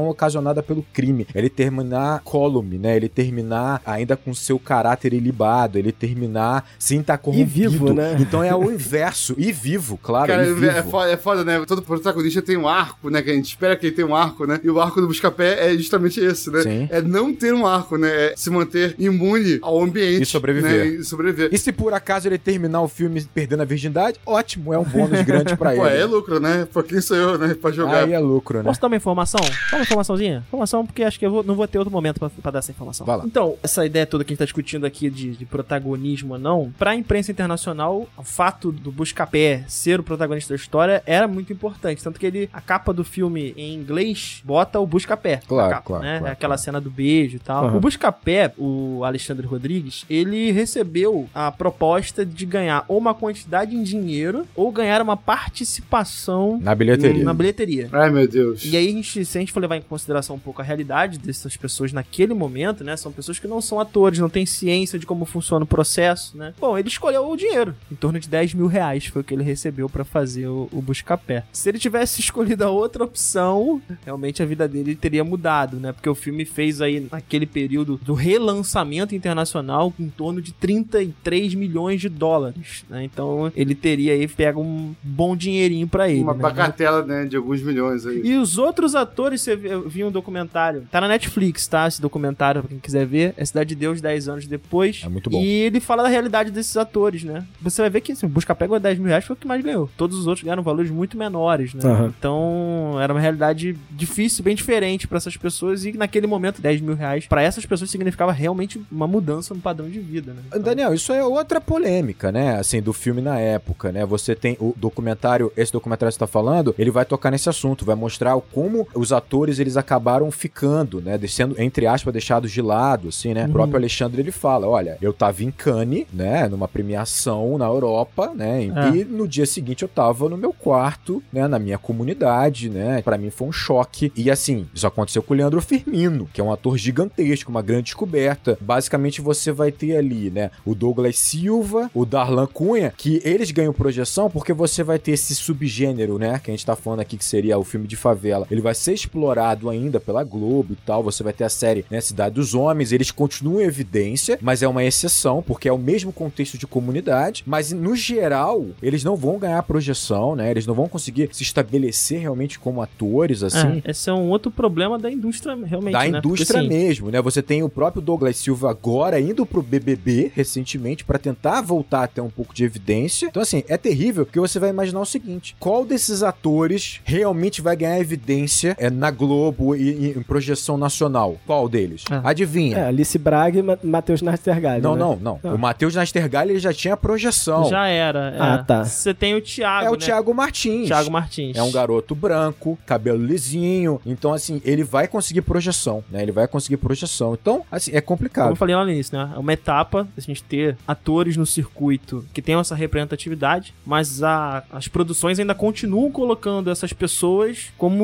ocasionada pelo crime. É Ele terminar column, né? Ele terminar ainda com seu caráter ilibado. Ele terminar sem estar corrompido. vivo, né? Então é o inverso. E vivo, claro. Cara, e vivo. é foda, é foda, né? Todo protagonista tem um arco, né? Que a gente espera que ele tenha um arco, né? E o arco do Buscapé é justamente esse, né? Sim. É não ter um arco, né? É se manter imune ao ambiente. E sobreviver. Né? E sobreviver. E se por acaso ele terminar o filme perdendo a virgindade, ótimo, é um bônus grande pra ele. Pô, é lucro, né? Pô, quem sou eu, né? Pra jogar. Aí é lucro, né? Posso dar uma informação informação? Só uma informaçãozinha? Informação, porque acho que eu vou- não vou ter outro momento pra, pra dar essa informação. Vai lá. Então, essa ideia toda que a gente tá discutindo aqui de, de protagonismo ou não, pra imprensa internacional, o fato do Buscapé ser o protagonista da história era muito importante. Tanto que ele, a capa do filme em inglês bota o Buscapé. Claro, capa, claro, né? claro, Aquela claro. cena do beijo e tal. Aham. O Buscapé, o Alexandre Rodrigues, ele recebeu a proposta de ganhar ou uma quantidade em dinheiro ou ganhar uma participação Na bilheteria. na bilheteria. Ai, meu Deus. E aí, a gente, se a gente for levar em consideração um pouco a realidade dessas pessoas naquele momento, né? São pessoas que não são atores, não têm ciência de como funciona o processo, né? Bom, ele escolheu o dinheiro. Em torno de 10 mil reais foi o que ele recebeu pra fazer o, o Buscapé. Se ele tivesse escolhido a outra opção, realmente a vida dele teria mudado, né? Porque o filme fez aí, naquele período do relançamento internacional, em torno de 33 milhões de dólares, né? Então, ele teria aí pego um bom dinheirinho pra ele. Uma né? bagatela, né, de alguns milhões aí. E os outros atores, você vê- eu vi um documentário. Tá na Netflix, tá? Esse documentário, pra quem quiser ver. É Cidade de Deus, 10 anos depois. É muito bom. E ele fala da realidade desses atores, né? Você vai ver que assim, o Busca Pega 10 mil reais foi o que mais ganhou. Todos os outros ganharam valores muito menores, né? Aham. Então, era uma realidade difícil, bem diferente pra essas pessoas. E naquele momento, 10 mil reais, pra essas pessoas significava realmente uma mudança no padrão de vida, né? Então, Daniel, isso é outra polêmica, né? Assim, do filme na época, né? Você tem o documentário, esse documentário que você tá falando, ele vai tocar nesse assunto, vai mostrar como os atores eles acabaram ficando, né? Sendo, entre aspas, deixados de lado, assim, né? O Uhum. próprio Alexandre ele fala: olha, eu tava em Cannes, né? Numa premiação na Europa, né? E, É. e no dia seguinte eu tava no meu quarto, né? Na minha comunidade, né? Pra mim foi um choque. E assim, isso aconteceu com o Leandro Firmino, que é um ator gigantesco, uma grande descoberta. Basicamente você vai ter ali, né? O Douglas Silva, o Darlan Cunha, que eles ganham projeção porque você vai ter esse subgênero, né? Que a gente tá falando aqui que seria o filme de favela. Ele vai ser explorado ainda pela Globo e tal. Você vai ter a série, né? Cidade dos Homens. Eles continuam em evidência, mas é uma exceção, porque é o mesmo contexto de comunidade. Mas no geral, eles não vão ganhar projeção, né? Eles não vão conseguir se estabelecer realmente como atores, assim. É, esse é um outro problema da indústria, realmente. Da né? Porque, indústria assim, mesmo, né? Você tem o próprio Douglas Silva agora indo pro BBB recentemente pra tentar voltar a ter um pouco de evidência. Então, assim, é terrível porque você vai imaginar o seguinte: qual desses atores realmente vai ganhar evidência é, na Globo e, e em projeção nacional? Qual deles? É. Adivinha? É, Alice Braga e Ma Matheus Nastergalli. Não, né? não, não. Ah. O Matheus Nastergalli ele já tinha projeção. Já era. é. Ah, tá. Você tem o Thiago. é o né? Thiago Martins. Thiago Martins. É um garoto branco, cabelo lisinho. Então, assim, ele vai conseguir projeção, né? Ele vai conseguir projeção. Então, assim, é Como complicado. eu falei lá no início, né? É uma etapa a gente ter atores no circuito que tenham essa representatividade, mas a- as produções ainda continuam colocando essas pessoas como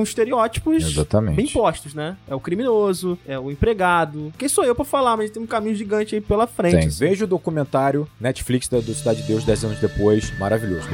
estereótipos Exatamente. bem postos, né? É o criminoso, é o empregado. Quem sou eu pra falar, mas tem um caminho gigante aí pela frente. Tem. assim. Veja o documentário Netflix da, do Cidade de Deus 10 anos depois. Maravilhoso.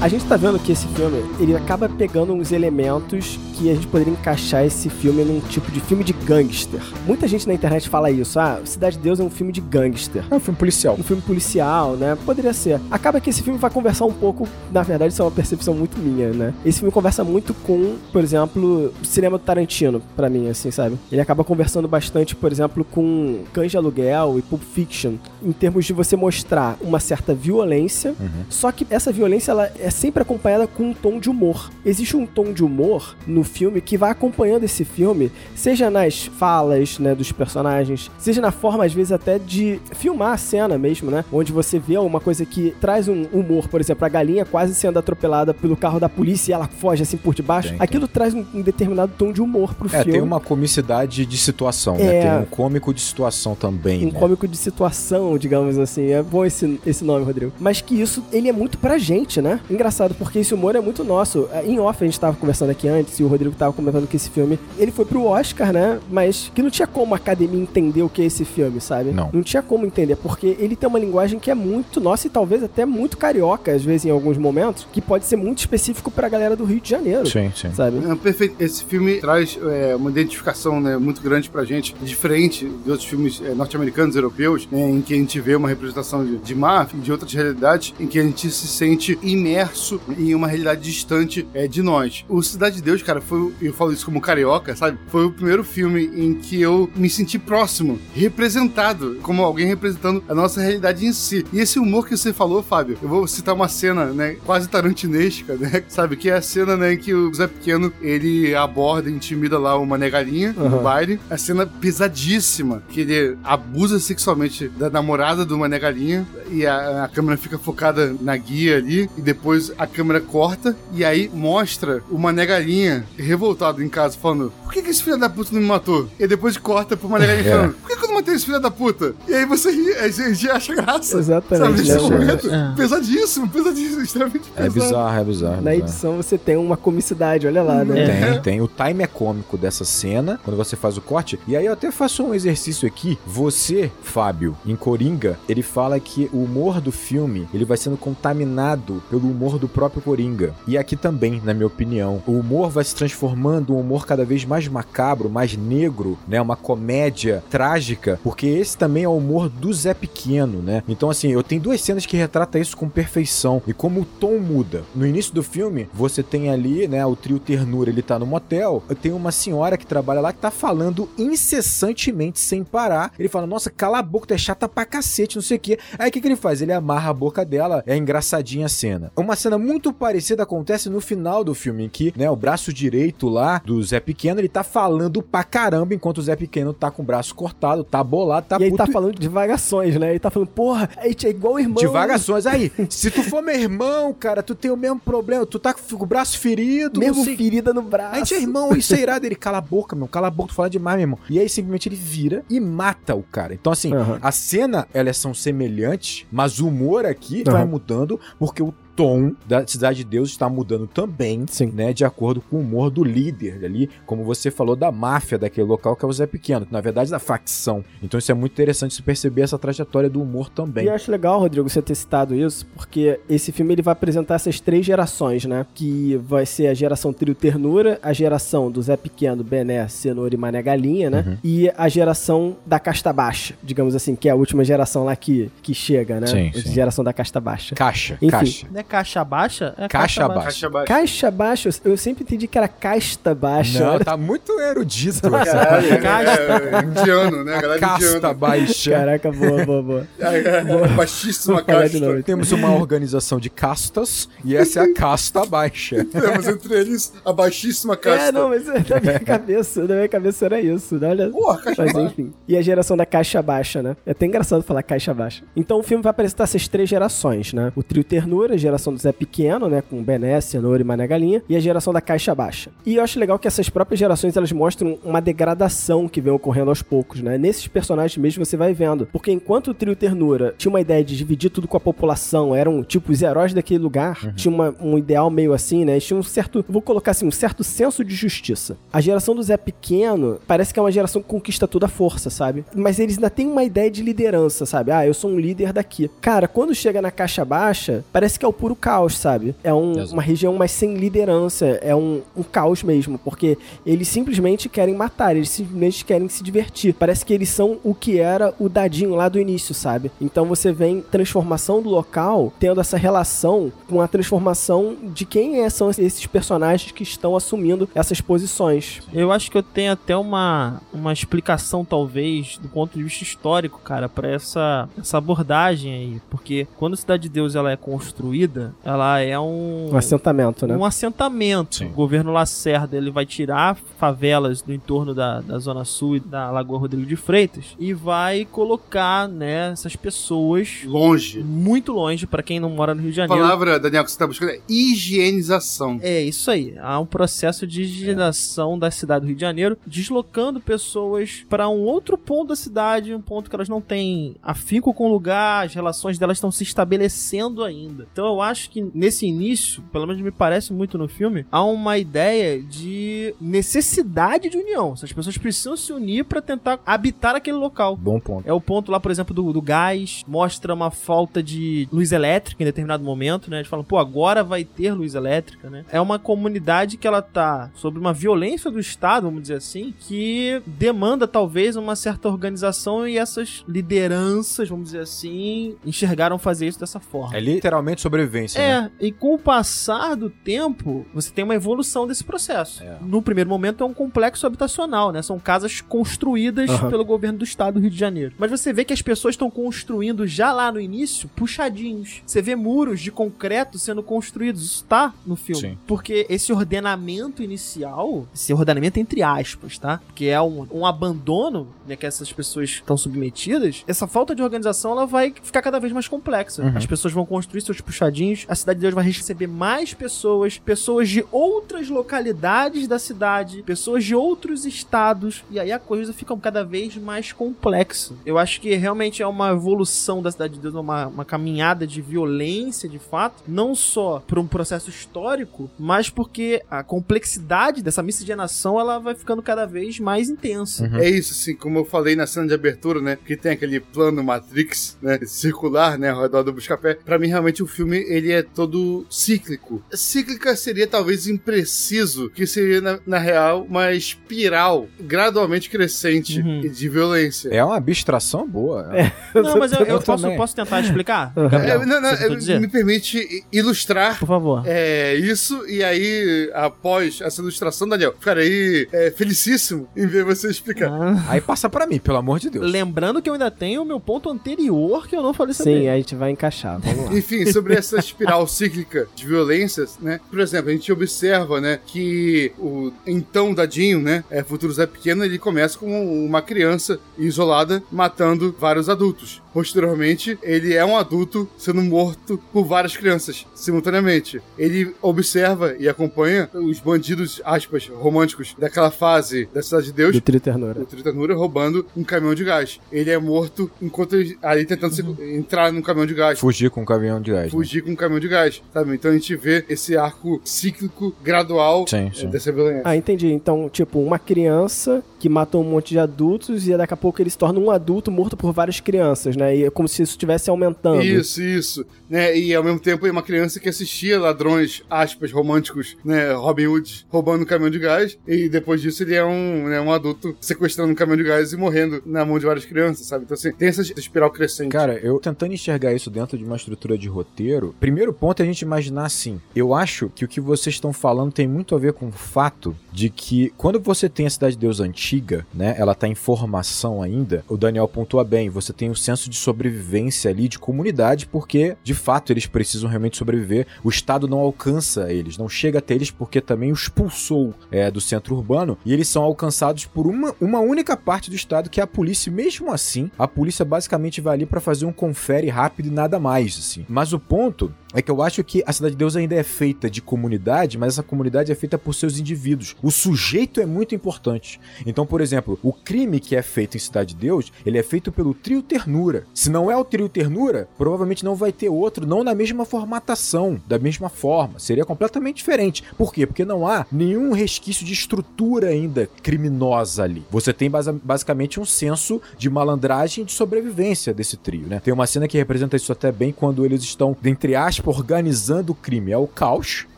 A gente tá vendo que esse filme, ele acaba pegando uns elementos que a gente poderia encaixar esse filme num tipo de filme de gangster. Muita gente na internet fala isso, ah, Cidade de Deus é um filme de gangster. É um filme policial. Um filme policial, né? Poderia ser. Acaba que esse filme vai conversar um pouco, na verdade, isso é uma percepção muito minha, né? Esse filme conversa muito com, por exemplo, o cinema do Tarantino, pra mim, assim, sabe? Ele acaba conversando bastante, por exemplo, com Cães de Aluguel e Pulp Fiction, em termos de você mostrar uma certa violência, só que essa violência, ela é sempre acompanhada com um tom de humor. Existe um tom de humor no filme que vai acompanhando esse filme, seja nas falas, né, dos personagens, seja na forma, às vezes, até de filmar a cena mesmo, né? Onde você vê uma coisa que traz um humor, por exemplo, a galinha quase sendo atropelada pelo carro da polícia e ela foge assim por debaixo. Tem, tem. Aquilo traz um, um determinado tom de humor pro É, filme. tem uma comicidade de situação, né? É. Tem um cômico de situação também, um né? cômico de situação, digamos assim. É bom esse, esse nome, Rodrigo. Mas que isso, ele é muito pra gente, né? Engraçado, porque esse humor é muito nosso. É, Em off, a gente tava conversando aqui antes, e o Rodrigo tava comentando que esse filme, ele foi pro Oscar, né? Mas que não tinha como a academia entender o que é esse filme, sabe? Não. Não tinha como entender, porque ele tem uma linguagem que é muito nossa e talvez até muito carioca, às vezes, em alguns momentos, que pode ser muito específico pra galera do Rio de Janeiro. Sim, sim. Sabe? É perfeito. Esse filme traz é, uma identificação né, muito grande pra gente, diferente de outros filmes é, norte-americanos, europeus, né, em que a gente vê uma representação de, de máfia e de outras realidades, em que a gente se sente imerso em uma realidade distante é, de nós. O Cidade de Deus, cara, foi, eu falo isso como carioca, sabe? Foi o primeiro filme em que eu me senti próximo, representado, como alguém representando a nossa realidade em si. E esse humor que você falou, Fábio, eu vou citar uma cena, né, quase tarantinesca, né? Sabe? Que é a cena, né, em que o Zé Pequeno, ele aborda e intimida lá uma negalinha no Uhum. baile. A cena pesadíssima, que ele abusa sexualmente da namorada de uma negalinha e a, a câmera fica focada na guia ali e depois a câmera corta e aí mostra uma negalinha revoltada em casa falando por que, que esse filho da puta não me matou? E depois corta pra uma negalinha É. falando por que, que eu não matei esse filho da puta? E aí você ri, você já acha graça. Exatamente, Sabe, nesse né? momento, É. pesadíssimo, pesadíssimo, extremamente É pesado. bizarro, é bizarro. Na bizarro. edição você tem uma comicidade, olha lá, né? É. Tem, tem. O time é cômico dessa cena, quando você faz o corte. E aí eu até faço um exercício aqui. Você, Fábio, em Coringa, ele fala que o humor do filme, ele vai sendo contaminado pelo humor do próprio Coringa. E aqui também, na minha opinião. O humor vai se transformando um humor cada vez mais macabro, mais negro, né? Uma comédia trágica, porque esse também é o humor do Zé Pequeno, né? Então, assim, eu tenho duas cenas que retratam isso com perfeição. E como o tom muda. No início do filme, você tem ali, né, o trio Ternura, ele tá no motel. Tem uma senhora que trabalha lá que tá falando incessantemente, sem parar. Ele fala, nossa, cala a boca, tu é chata pra cacete, não sei o quê. Aí o que, que ele faz? Ele amarra a boca dela, é engraçadinha a cena. Uma cena muito parecida acontece no final do filme, em que, né, o braço direito lá do Zé Pequeno, ele tá falando pra caramba, enquanto o Zé Pequeno tá com o braço cortado, tá bolado, tá e aí puto tá falando de divagações, né? Ele tá falando, porra, a gente é igual irmão. Divagações. Aí, se tu for meu irmão, cara, tu tem o mesmo problema. Tu tá com o braço ferido. Mesmo sei- ferida no braço. A gente é irmão, isso é irado. Ele cala a boca, meu. Cala a boca, tu fala demais, meu irmão. E aí, simplesmente, ele vira e mata o cara. Então, assim, Aham. a cena, elas são semelhantes, mas o humor aqui Aham. vai mudando porque o tom da Cidade de Deus está mudando também, Sim. né, de acordo com o humor do líder ali, como você falou da máfia daquele local que é o Zé Pequeno, que na verdade é da facção. Então isso é muito interessante se perceber essa trajetória do humor também. E eu acho legal, Rodrigo, você ter citado isso, porque esse filme ele vai apresentar essas três gerações, né? Que vai ser a geração Trio Ternura, a geração do Zé Pequeno, Bené, Cenoura e Mané Galinha, né? Uhum. E a geração da casta baixa, digamos assim, que é a última geração lá que, que chega, né? Sim, sim. geração da casta baixa. Caixa, Enfim. caixa. Não é caixa baixa? É Caixa baixa. Caixa baixa. Caixa baixa, eu sempre entendi que era casta baixa. Não, tá muito erudito essa é, Casta. é, indiano, né? A galera casta baixa. Caraca, boa, boa, boa. É, é, baixíssima casta. novo. Temos uma organização de castas e essa é a casta baixa. Temos entre eles a baixíssima casta. É, não, mas na minha cabeça, na minha cabeça era isso, né? Olha, Porra, caixa Mas baixa. enfim. E a geração da caixa baixa, né? É até engraçado falar caixa baixa. Então o filme vai apresentar essas três gerações, né? O trio Ternura, a geração do Zé Pequeno, né? Com Bené, Cenoura e Mané Galinha. E a geração da caixa baixa. E eu acho legal que essas próprias gerações, elas mostram uma degradação que vem ocorrendo aos poucos, né? Nesses personagens mesmo você vai vendo. Porque enquanto o trio Ternura tinha uma ideia de dividir tudo com a população, eram tipo os heróis daquele lugar, tinha uma- um ideal meio assim, né? Eles tinham um certo, vou colocar assim, um certo senso de justiça. A geração do Zé Pequeno parece que é uma geração que conquista toda a força, sabe? Mas eles ainda têm uma ideia de liderança, sabe? Ah, eu sou um líder daqui. Cara, quando chega na caixa baixa, parece que é o puro caos, sabe? É um- uma região mais sem liderança, é um, um caos mesmo, porque eles simplesmente querem matar, eles simplesmente querem se divertir. Parece que eles são o que era o dadinho lá do início, sabe? Então você vem transformação do local tendo essa relação com a transformação de quem é- são esses personagens que estão assumindo essas posições. Eu acho que eu tenho até uma, uma explicação, talvez, do ponto de vista histórico, cara, pra essa, essa abordagem aí. Porque quando a Cidade de Deus ela é construída, ela é um, Um assentamento, né? um assentamento. Sim. O governo Lacerda ele vai tirar favelas do entorno da, da Zona Sul e da Lagoa Rodrigo de Freitas e vai colocar né, essas pessoas Longe. muito longe, pra quem não mora no Rio de A Janeiro. palavra, Daniel, que você tá buscando é higienização. É isso aí. Há um processo de higienização da cidade do Rio de Janeiro, deslocando pessoas para um outro ponto da cidade, um ponto que elas não têm afinco com o lugar, as relações delas estão se estabelecendo ainda. Então eu acho que nesse início, pelo menos me parece muito no filme, há uma ideia de necessidade de união. Essas pessoas precisam se unir para tentar habitar aquele local. Bom ponto. É o ponto lá, por exemplo, do, do gás. Mostra uma falta de luz elétrica em determinado momento, né? Eles falam, pô, agora vai ter luz elétrica, né? É uma comunidade que ela tá sob uma violência do Estado, vamos dizer assim, que demanda talvez uma certa organização e essas lideranças, vamos dizer assim, enxergaram fazer isso dessa forma. É literalmente sobrevivência, né? É, e com o passar do tempo, você tem uma evolução desse processo. É. No primeiro momento é um complexo habitacional, né? São casas construídas Aham. pelo governo do estado do Rio de Janeiro. Mas você vê que as pessoas estão construindo já lá no início puxadinhos. Você vê muros de concreto sendo construídos. Isso tá no filme. Sim. Porque esse ordenamento inicial, esse ordenamento entre aspas, tá? Que é um, um abandono, né, que essas pessoas estão submetidas, essa falta de organização ela vai ficar cada vez mais complexa. Uhum. As pessoas vão construir seus puxadinhos, a cidade de Deus vai receber mais pessoas, pessoas de outras localidades da cidade, pessoas de outros estados, e aí a coisa fica cada vez mais complexa. Eu acho que realmente é uma evolução da cidade de Deus, uma, uma caminhada de violência de fato, não só por um processo histórico, mas porque a complexidade dessa miscigenação ela vai ficando cada vez mais intensa. Uhum. É isso, assim, como eu falei na cena de abertura, né? Que tem aquele plano Matrix, né? Circular, né? Ao redor do Buscapé. Pra mim, realmente, o filme, ele é todo cíclico. Cíclica seria talvez impreciso, que seria, na, na real, uma espiral gradualmente crescente Uhum. de violência. É uma abstração boa. É. Não, mas eu, eu Eu posso, posso tentar explicar? Uhum. Gabriel, É, não, não, é, me permite ilustrar Por favor. é, isso, e aí, após essa ilustração, Daniel, ficarei é, felicíssimo em ver você explicar. Ah. Aí passa pra mim, pelo amor de Deus. Lembrando que eu ainda tenho o meu ponto anterior que eu não falei sobre. Sim, a gente vai encaixar. Vamos lá. Enfim, sobre essa espiral cíclica de violências, né? Por exemplo, a gente observa, né, que o então dadinho, né, é, futuro Zé Pequeno, ele começa como uma criança isolada matando vários adultos. Posteriormente, ele é um adulto sendo morto por várias crianças simultaneamente. Ele observa e acompanha os bandidos, aspas, românticos daquela fase da Cidade de Deus Do Trio Ternura. o Triternura roubando um caminhão de gás. Ele é morto enquanto ele, ali tentando se- entrar num caminhão de gás. Fugir com um caminhão de gás. né? Fugir com um caminhão de gás, sabe? Então a gente vê esse arco cíclico, gradual Sim, eh, sim. dessa violência. Ah, entendi. Então, tipo, uma criança que matou um monte de adultos e daqui a pouco ele se torna um adulto morto por várias crianças, né? E é como se isso estivesse aumentando. Isso, isso. Né? E ao mesmo tempo é uma criança que assistia ladrões, aspas, românticos, né? Robin Hood roubando um caminhão de gás. E depois disso ele é um, né, um adulto sequestrando um caminhão de gás e morrendo na mão de várias crianças, sabe? Então assim, tem essa espiral crescente. Cara, eu tentando enxergar isso dentro de uma estrutura de roteiro, primeiro ponto é a gente imaginar assim. Eu acho que o que vocês estão falando tem muito a ver com o fato de que quando você tem a Cidade de Deus antiga, né, ela tá em formação ainda, o Daniel pontua bem, você tem um senso de sobrevivência ali, de comunidade, porque de fato eles precisam realmente sobreviver. O Estado não alcança eles, não chega até eles porque também os expulsou é, do centro urbano e eles são alcançados por uma, uma única parte do Estado que é a polícia. Mesmo assim, a polícia basicamente vai ali pra fazer um confere rápido e nada mais, assim. Mas o ponto muito é que eu acho que a Cidade de Deus ainda é feita de comunidade, mas essa comunidade é feita por seus indivíduos. O sujeito é muito importante. Então, por exemplo, o crime que é feito em Cidade de Deus, ele é feito pelo trio Ternura. Se não é o trio Ternura, provavelmente não vai ter outro, não na mesma formatação, da mesma forma. Seria completamente diferente. Por quê? Porque não há nenhum resquício de estrutura ainda criminosa ali. Você tem basicamente um senso de malandragem e de sobrevivência desse trio, né? Tem uma cena que representa isso até bem quando eles estão, entre aspas, organizando o crime. É o caos.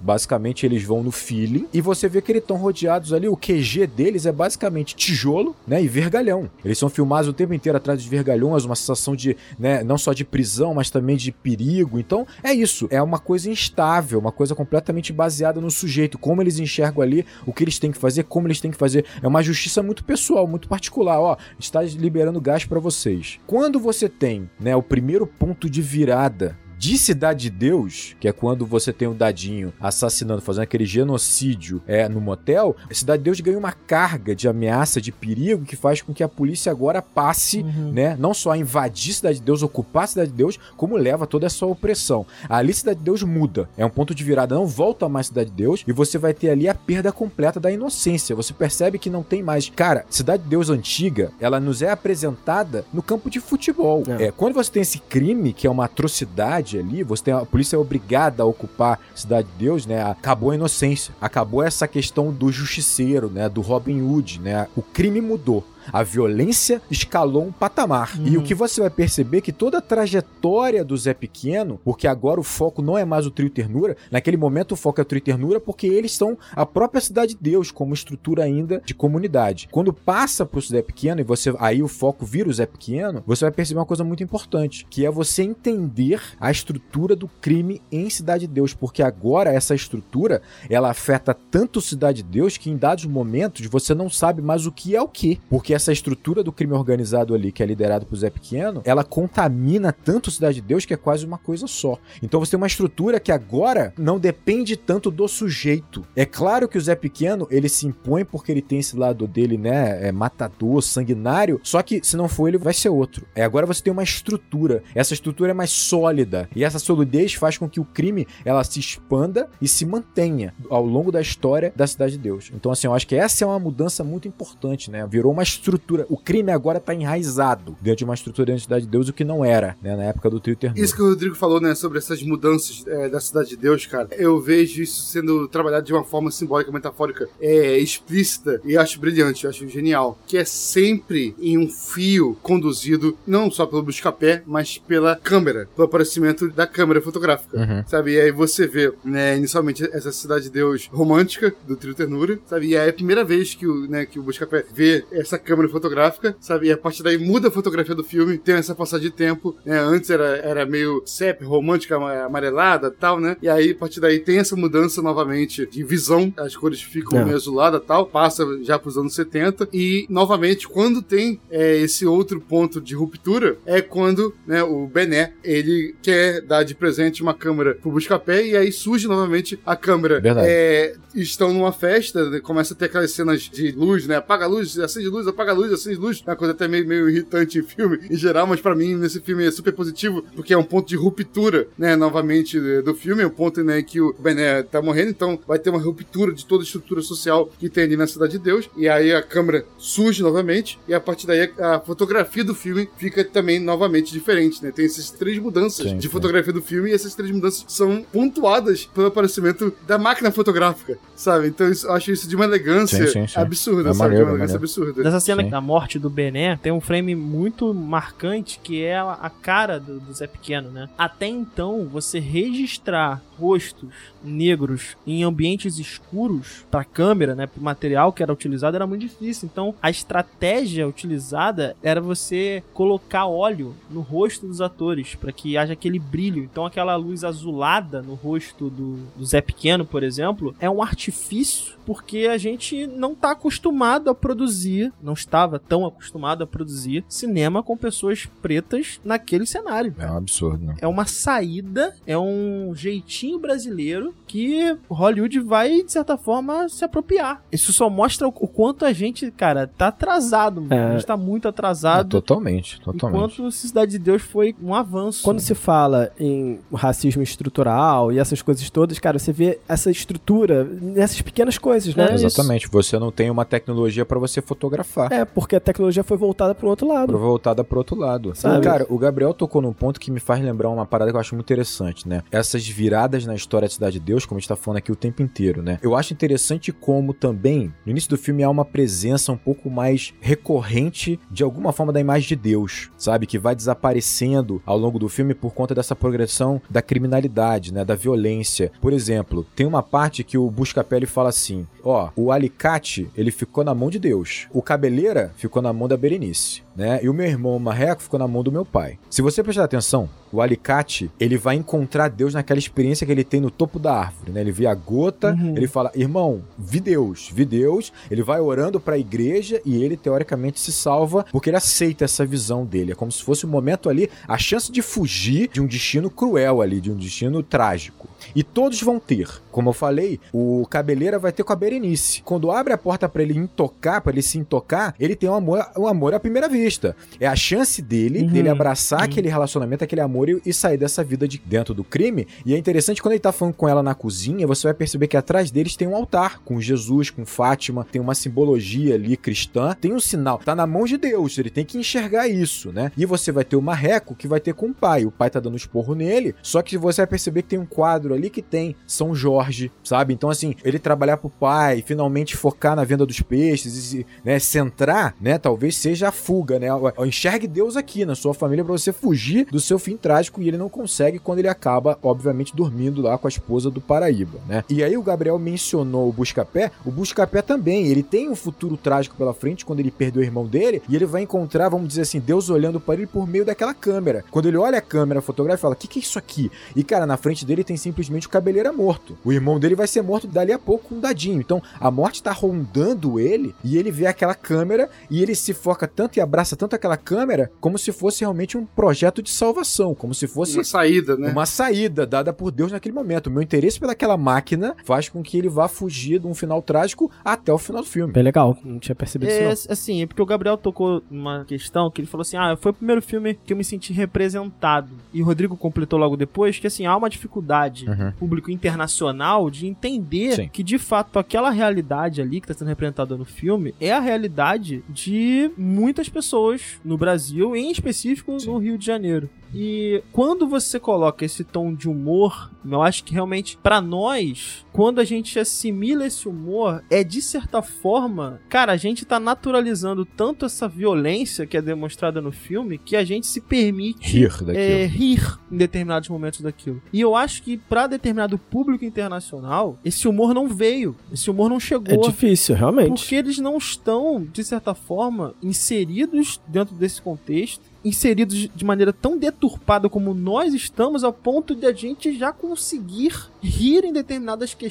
Basicamente, eles vão no feeling e você vê que eles estão rodeados ali. O QG deles é basicamente tijolo, né? E vergalhão. Eles são filmados o tempo inteiro atrás de vergalhões, uma sensação de, né? Não só de prisão, mas também de perigo. Então, é isso. É uma coisa instável, uma coisa completamente baseada no sujeito. Como eles enxergam ali, o que eles têm que fazer, como eles têm que fazer. É uma justiça muito pessoal, muito particular. Ó, está liberando gás para vocês. Quando você tem, né? O primeiro ponto de virada de Cidade de Deus, que é quando você tem o Dadinho assassinando, fazendo aquele genocídio é, no motel, Cidade de Deus ganha uma carga de ameaça, de perigo, que faz com que a polícia agora passe, né, não só a invadir Cidade de Deus, ocupar Cidade de Deus, como leva toda essa opressão. Ali Cidade de Deus muda, é um ponto de virada, não volta mais Cidade de Deus, e você vai ter ali a perda completa da inocência. Você percebe que não tem mais. Cara, Cidade de Deus antiga, ela nos é apresentada no campo de futebol. É. É, quando você tem esse crime, que é uma atrocidade ali, você tem a polícia é obrigada a ocupar Cidade de Deus, né? Acabou a inocência. Acabou essa questão do justiceiro, né? Do Robin Hood, né? O crime mudou. A violência escalou um patamar. E o que você vai perceber é que toda a trajetória do Zé Pequeno, porque agora o foco não é mais o trio ternura, naquele momento o foco é o trio ternura porque eles são a própria cidade de Deus como estrutura ainda de comunidade. Quando passa pro Zé Pequeno e você aí o foco vira o Zé Pequeno, você vai perceber uma coisa muito importante, que é você entender a estrutura do crime em Cidade de Deus, porque agora essa estrutura, ela afeta tanto Cidade de Deus que em dados momentos você não sabe mais o que é o que, porque essa estrutura do crime organizado ali, que é liderado por Zé Pequeno, ela contamina tanto Cidade de Deus que é quase uma coisa só. Então você tem uma estrutura que agora não depende tanto do sujeito. É claro que o Zé Pequeno, ele se impõe porque ele tem esse lado dele, né, é matador, sanguinário, só que se não for ele, vai ser outro. É agora você tem uma estrutura. Essa estrutura é mais sólida e essa solidez faz com que o crime ela se expanda e se mantenha ao longo da história da Cidade de Deus. Então assim, eu acho que essa é uma mudança muito importante, né? Virou uma estrutura. O crime agora tá enraizado dentro de uma estrutura da Cidade de Deus, o que não era, né, na época do Trio Ternura. Isso que o Rodrigo falou, né, sobre essas mudanças é, da Cidade de Deus, cara, eu vejo isso sendo trabalhado de uma forma simbólica, metafórica, é, explícita, e acho brilhante, eu acho genial, que é sempre em um fio conduzido, não só pelo buscapé, mas pela câmera, pelo aparecimento da câmera fotográfica, Uhum. sabe? E aí você vê, né, inicialmente essa Cidade de Deus romântica, do Trio Ternura, sabe? E aí é a primeira vez que o, né, que o buscapé vê essa câmera fotográfica, sabe? E a partir daí muda a fotografia do filme, tem essa passagem de tempo, né? Antes era, era meio sépia, romântica, ama- amarelada tal, né? E aí, a partir daí, tem essa mudança novamente de visão, as cores ficam É. meio azuladas tal, passa já pros anos 70, e novamente, quando tem é, esse outro ponto de ruptura, é quando né, o Bené, ele quer dar de presente uma câmera pro Buscapé, e aí surge novamente a câmera. Verdade. É, estão numa festa, né, começa a ter aquelas cenas de luz, né? Apaga a luz, acende luz, apaga a luz, acende luz. É uma coisa até meio, meio irritante em filme em geral, mas pra mim nesse filme é super positivo, porque é um ponto de ruptura, né? Novamente eh, do filme, é um ponto né, que o Bené tá morrendo, então vai ter uma ruptura de toda a estrutura social que tem ali na Cidade de Deus. E aí a câmera surge novamente, e a partir daí a fotografia do filme fica também novamente diferente, né? Tem essas três mudanças Sim, de sim. fotografia do filme, e essas três mudanças são pontuadas pelo aparecimento da máquina fotográfica, sabe? Então isso- eu acho isso de uma elegância Sim, sim, sim. absurda, É sabe? maneiro, de uma é elegância maneiro. absurda. Nessa cena Sim. da morte do Bené, tem um frame muito marcante que é a cara do, do Zé Pequeno, né? Até então, você registrar rostos negros em ambientes escuros pra câmera, né, pro material que era utilizado era muito difícil. Então, a estratégia utilizada era você colocar óleo no rosto dos atores para que haja aquele brilho. Então, aquela luz azulada no rosto do, do Zé Pequeno, por exemplo, é um artifício porque a gente não tá acostumado a produzir, não estava tão acostumado a produzir cinema com pessoas pretas naquele cenário. É um absurdo, né? É uma saída, é um jeitinho brasileiro que Hollywood vai, de certa forma, se apropriar. Isso só mostra o quanto a gente, cara, tá atrasado. mano. É. A gente tá muito É, atrasado. totalmente, totalmente. Enquanto Cidade de Deus foi um avanço. Quando se fala em racismo estrutural e essas coisas todas, cara, você vê essa estrutura nessas pequenas coisas, né? É isso. Exatamente, você não tem uma tecnologia pra você fotografar. É, porque a tecnologia foi voltada para outro lado. Pra voltada pro outro lado. Sabe? Cara, o Gabriel tocou num ponto que me faz lembrar uma parada que eu acho muito interessante, né? Essas viradas na história da Cidade de Deus, como a gente tá falando aqui o tempo inteiro, né? Eu acho interessante como também, no início do filme, há uma presença um pouco mais recorrente de alguma forma da imagem de Deus, sabe? Que vai desaparecendo ao longo do filme por conta dessa progressão da criminalidade, né? Da violência. Por exemplo, tem uma parte que o Buscapé ele fala assim: ó, o alicate ele ficou na mão de Deus, o cabeleira ficou na mão da Berenice, né? E o meu irmão Marreco ficou na mão do meu pai. Se você prestar atenção, o alicate ele vai encontrar Deus naquela experiência que ele tem no topo da árvore, né? Ele vê a gota, Uhum. ele fala: irmão, vi Deus, vi Deus. Ele vai orando pra igreja e ele teoricamente se salva porque ele aceita essa visão dele. É como se fosse um momento ali, a chance de fugir de um destino cruel ali, de um destino trágico. E todos vão ter. Como eu falei, o cabeleira vai ter com a Berenice. Quando abre a porta pra ele intocar, pra ele se intocar, ele tem um amor, um amor à primeira vista. É a chance dele, Uhum. dele abraçar Uhum. aquele relacionamento, aquele amor e, e sair dessa vida de dentro do crime. E é interessante principalmente quando ele tá falando com ela na cozinha, você vai perceber que atrás deles tem um altar com Jesus, com Fátima, tem uma simbologia ali cristã, tem um sinal, tá na mão de Deus, ele tem que enxergar isso, né? E você vai ter o marreco que vai ter com o pai, o pai tá dando esporro nele, só que você vai perceber que tem um quadro ali que tem São Jorge, sabe? Então assim, ele trabalhar pro pai, finalmente focar na venda dos peixes e né, centrar, né, talvez seja a fuga, né? Enxergue Deus aqui na sua família para você fugir do seu fim trágico e ele não consegue quando ele acaba, obviamente, dormindo lá com a esposa do Paraíba, né? E aí o Gabriel mencionou o Buscapé, o Buscapé também, ele tem um futuro trágico pela frente quando ele perdeu o irmão dele e ele vai encontrar, vamos dizer assim, Deus olhando para ele por meio daquela câmera. Quando ele olha a câmera fotográfica, fala: "Que que é isso aqui?" E cara, na frente dele tem simplesmente o cabeleira morto. O irmão dele vai ser morto dali a pouco com um dadinho. Então, a morte tá rondando ele e ele vê aquela câmera e ele se foca tanto e abraça tanto aquela câmera como se fosse realmente um projeto de salvação, como se fosse Uma saída, né? uma saída dada por Deus naquele momento. O meu interesse pelaquela máquina faz com que ele vá fugir de um final trágico até o final do filme. Bem legal, não tinha percebido É, isso assim, é porque o Gabriel tocou numa questão que ele falou assim: ah, foi o primeiro filme que eu me senti representado. E o Rodrigo completou logo depois que, assim, há uma dificuldade Uhum. público internacional de entender Sim. que, de fato, aquela realidade ali que está sendo representada no filme é a realidade de muitas pessoas no Brasil, em específico no Rio de Janeiro. E quando você coloca esse tom de humor, eu acho que realmente, pra nós, quando a gente assimila esse humor, é de certa forma, cara, a gente tá naturalizando tanto essa violência que é demonstrada no filme que a gente se permite Rir daquilo. é, rir em determinados momentos daquilo. E eu acho que pra determinado público internacional, esse humor não veio, esse humor não não. chegou. É difícil, realmente. Porque eles não estão, de certa forma, inseridos dentro desse contexto, inseridos de maneira tão deturpada como nós estamos, ao ponto de a gente já conseguir rir em determinadas questões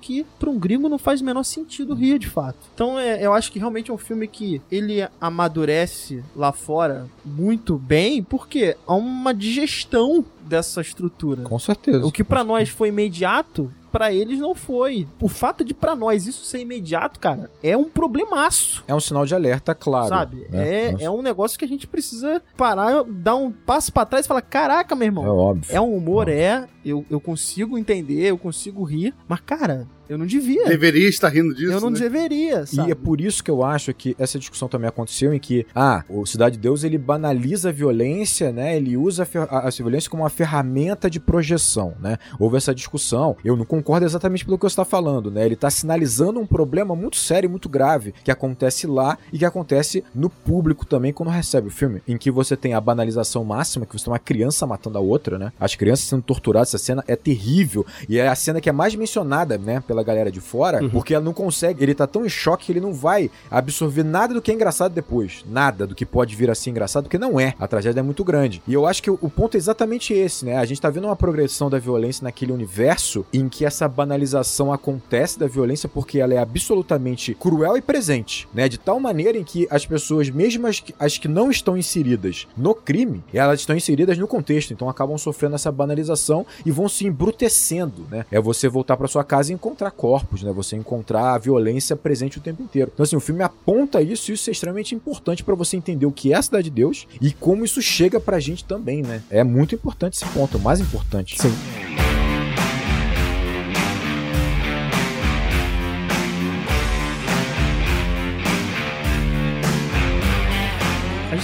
que para um gringo não faz o menor sentido rir de fato. Então é, eu acho que realmente é um filme que ele amadurece lá fora muito bem, porque há uma digestão dessa estrutura. Com certeza. O que pra nós foi imediato, pra eles não foi. O fato de pra nós isso ser imediato, cara, é um problemaço. É um sinal de alerta, claro. Sabe? né? É, Nossa, é um negócio que a gente precisa parar, dar um passo pra trás e falar: caraca, meu é irmão. óbvio. É um humor, é. Eu, eu consigo entender, eu consigo rir, mas, cara, eu não devia. Deveria estar rindo disso. eu não né? deveria, sabe? E é por isso que eu acho que essa discussão também aconteceu em que, ah, o Cidade de Deus ele banaliza a violência, né? Ele usa a, a- a violência como uma ferramenta de projeção, né? Houve essa discussão. Eu não concordo exatamente pelo que você está falando, né? Ele está sinalizando um problema muito sério e muito grave que acontece lá e que acontece no público também quando recebe o filme, em que você tem a banalização máxima, que você tem uma criança matando a outra, né? As crianças sendo torturadas, essa cena é terrível e é a cena que é mais mencionada, né, pela galera de fora, porque ela não consegue, ele tá tão em choque que ele não vai absorver nada do que é engraçado depois, nada do que pode vir a ser engraçado, porque não é. A tragédia é muito grande. E eu acho que o, o ponto é exatamente esse, né? A gente tá vendo uma progressão da violência naquele universo em que essa banalização acontece da violência porque ela é absolutamente cruel e presente, né? De tal maneira em que as pessoas, mesmo as que, as que não estão inseridas no crime, elas estão inseridas no contexto, então acabam sofrendo essa banalização e vão se embrutecendo, né? É você voltar pra sua casa e encontrar corpos, né? Você encontrar a violência presente o tempo inteiro. Então assim, o filme aponta isso e isso é extremamente importante pra você entender o que é a Cidade de Deus e como isso chega pra gente também, né? É muito importante esse ponto, o mais importante. Sim.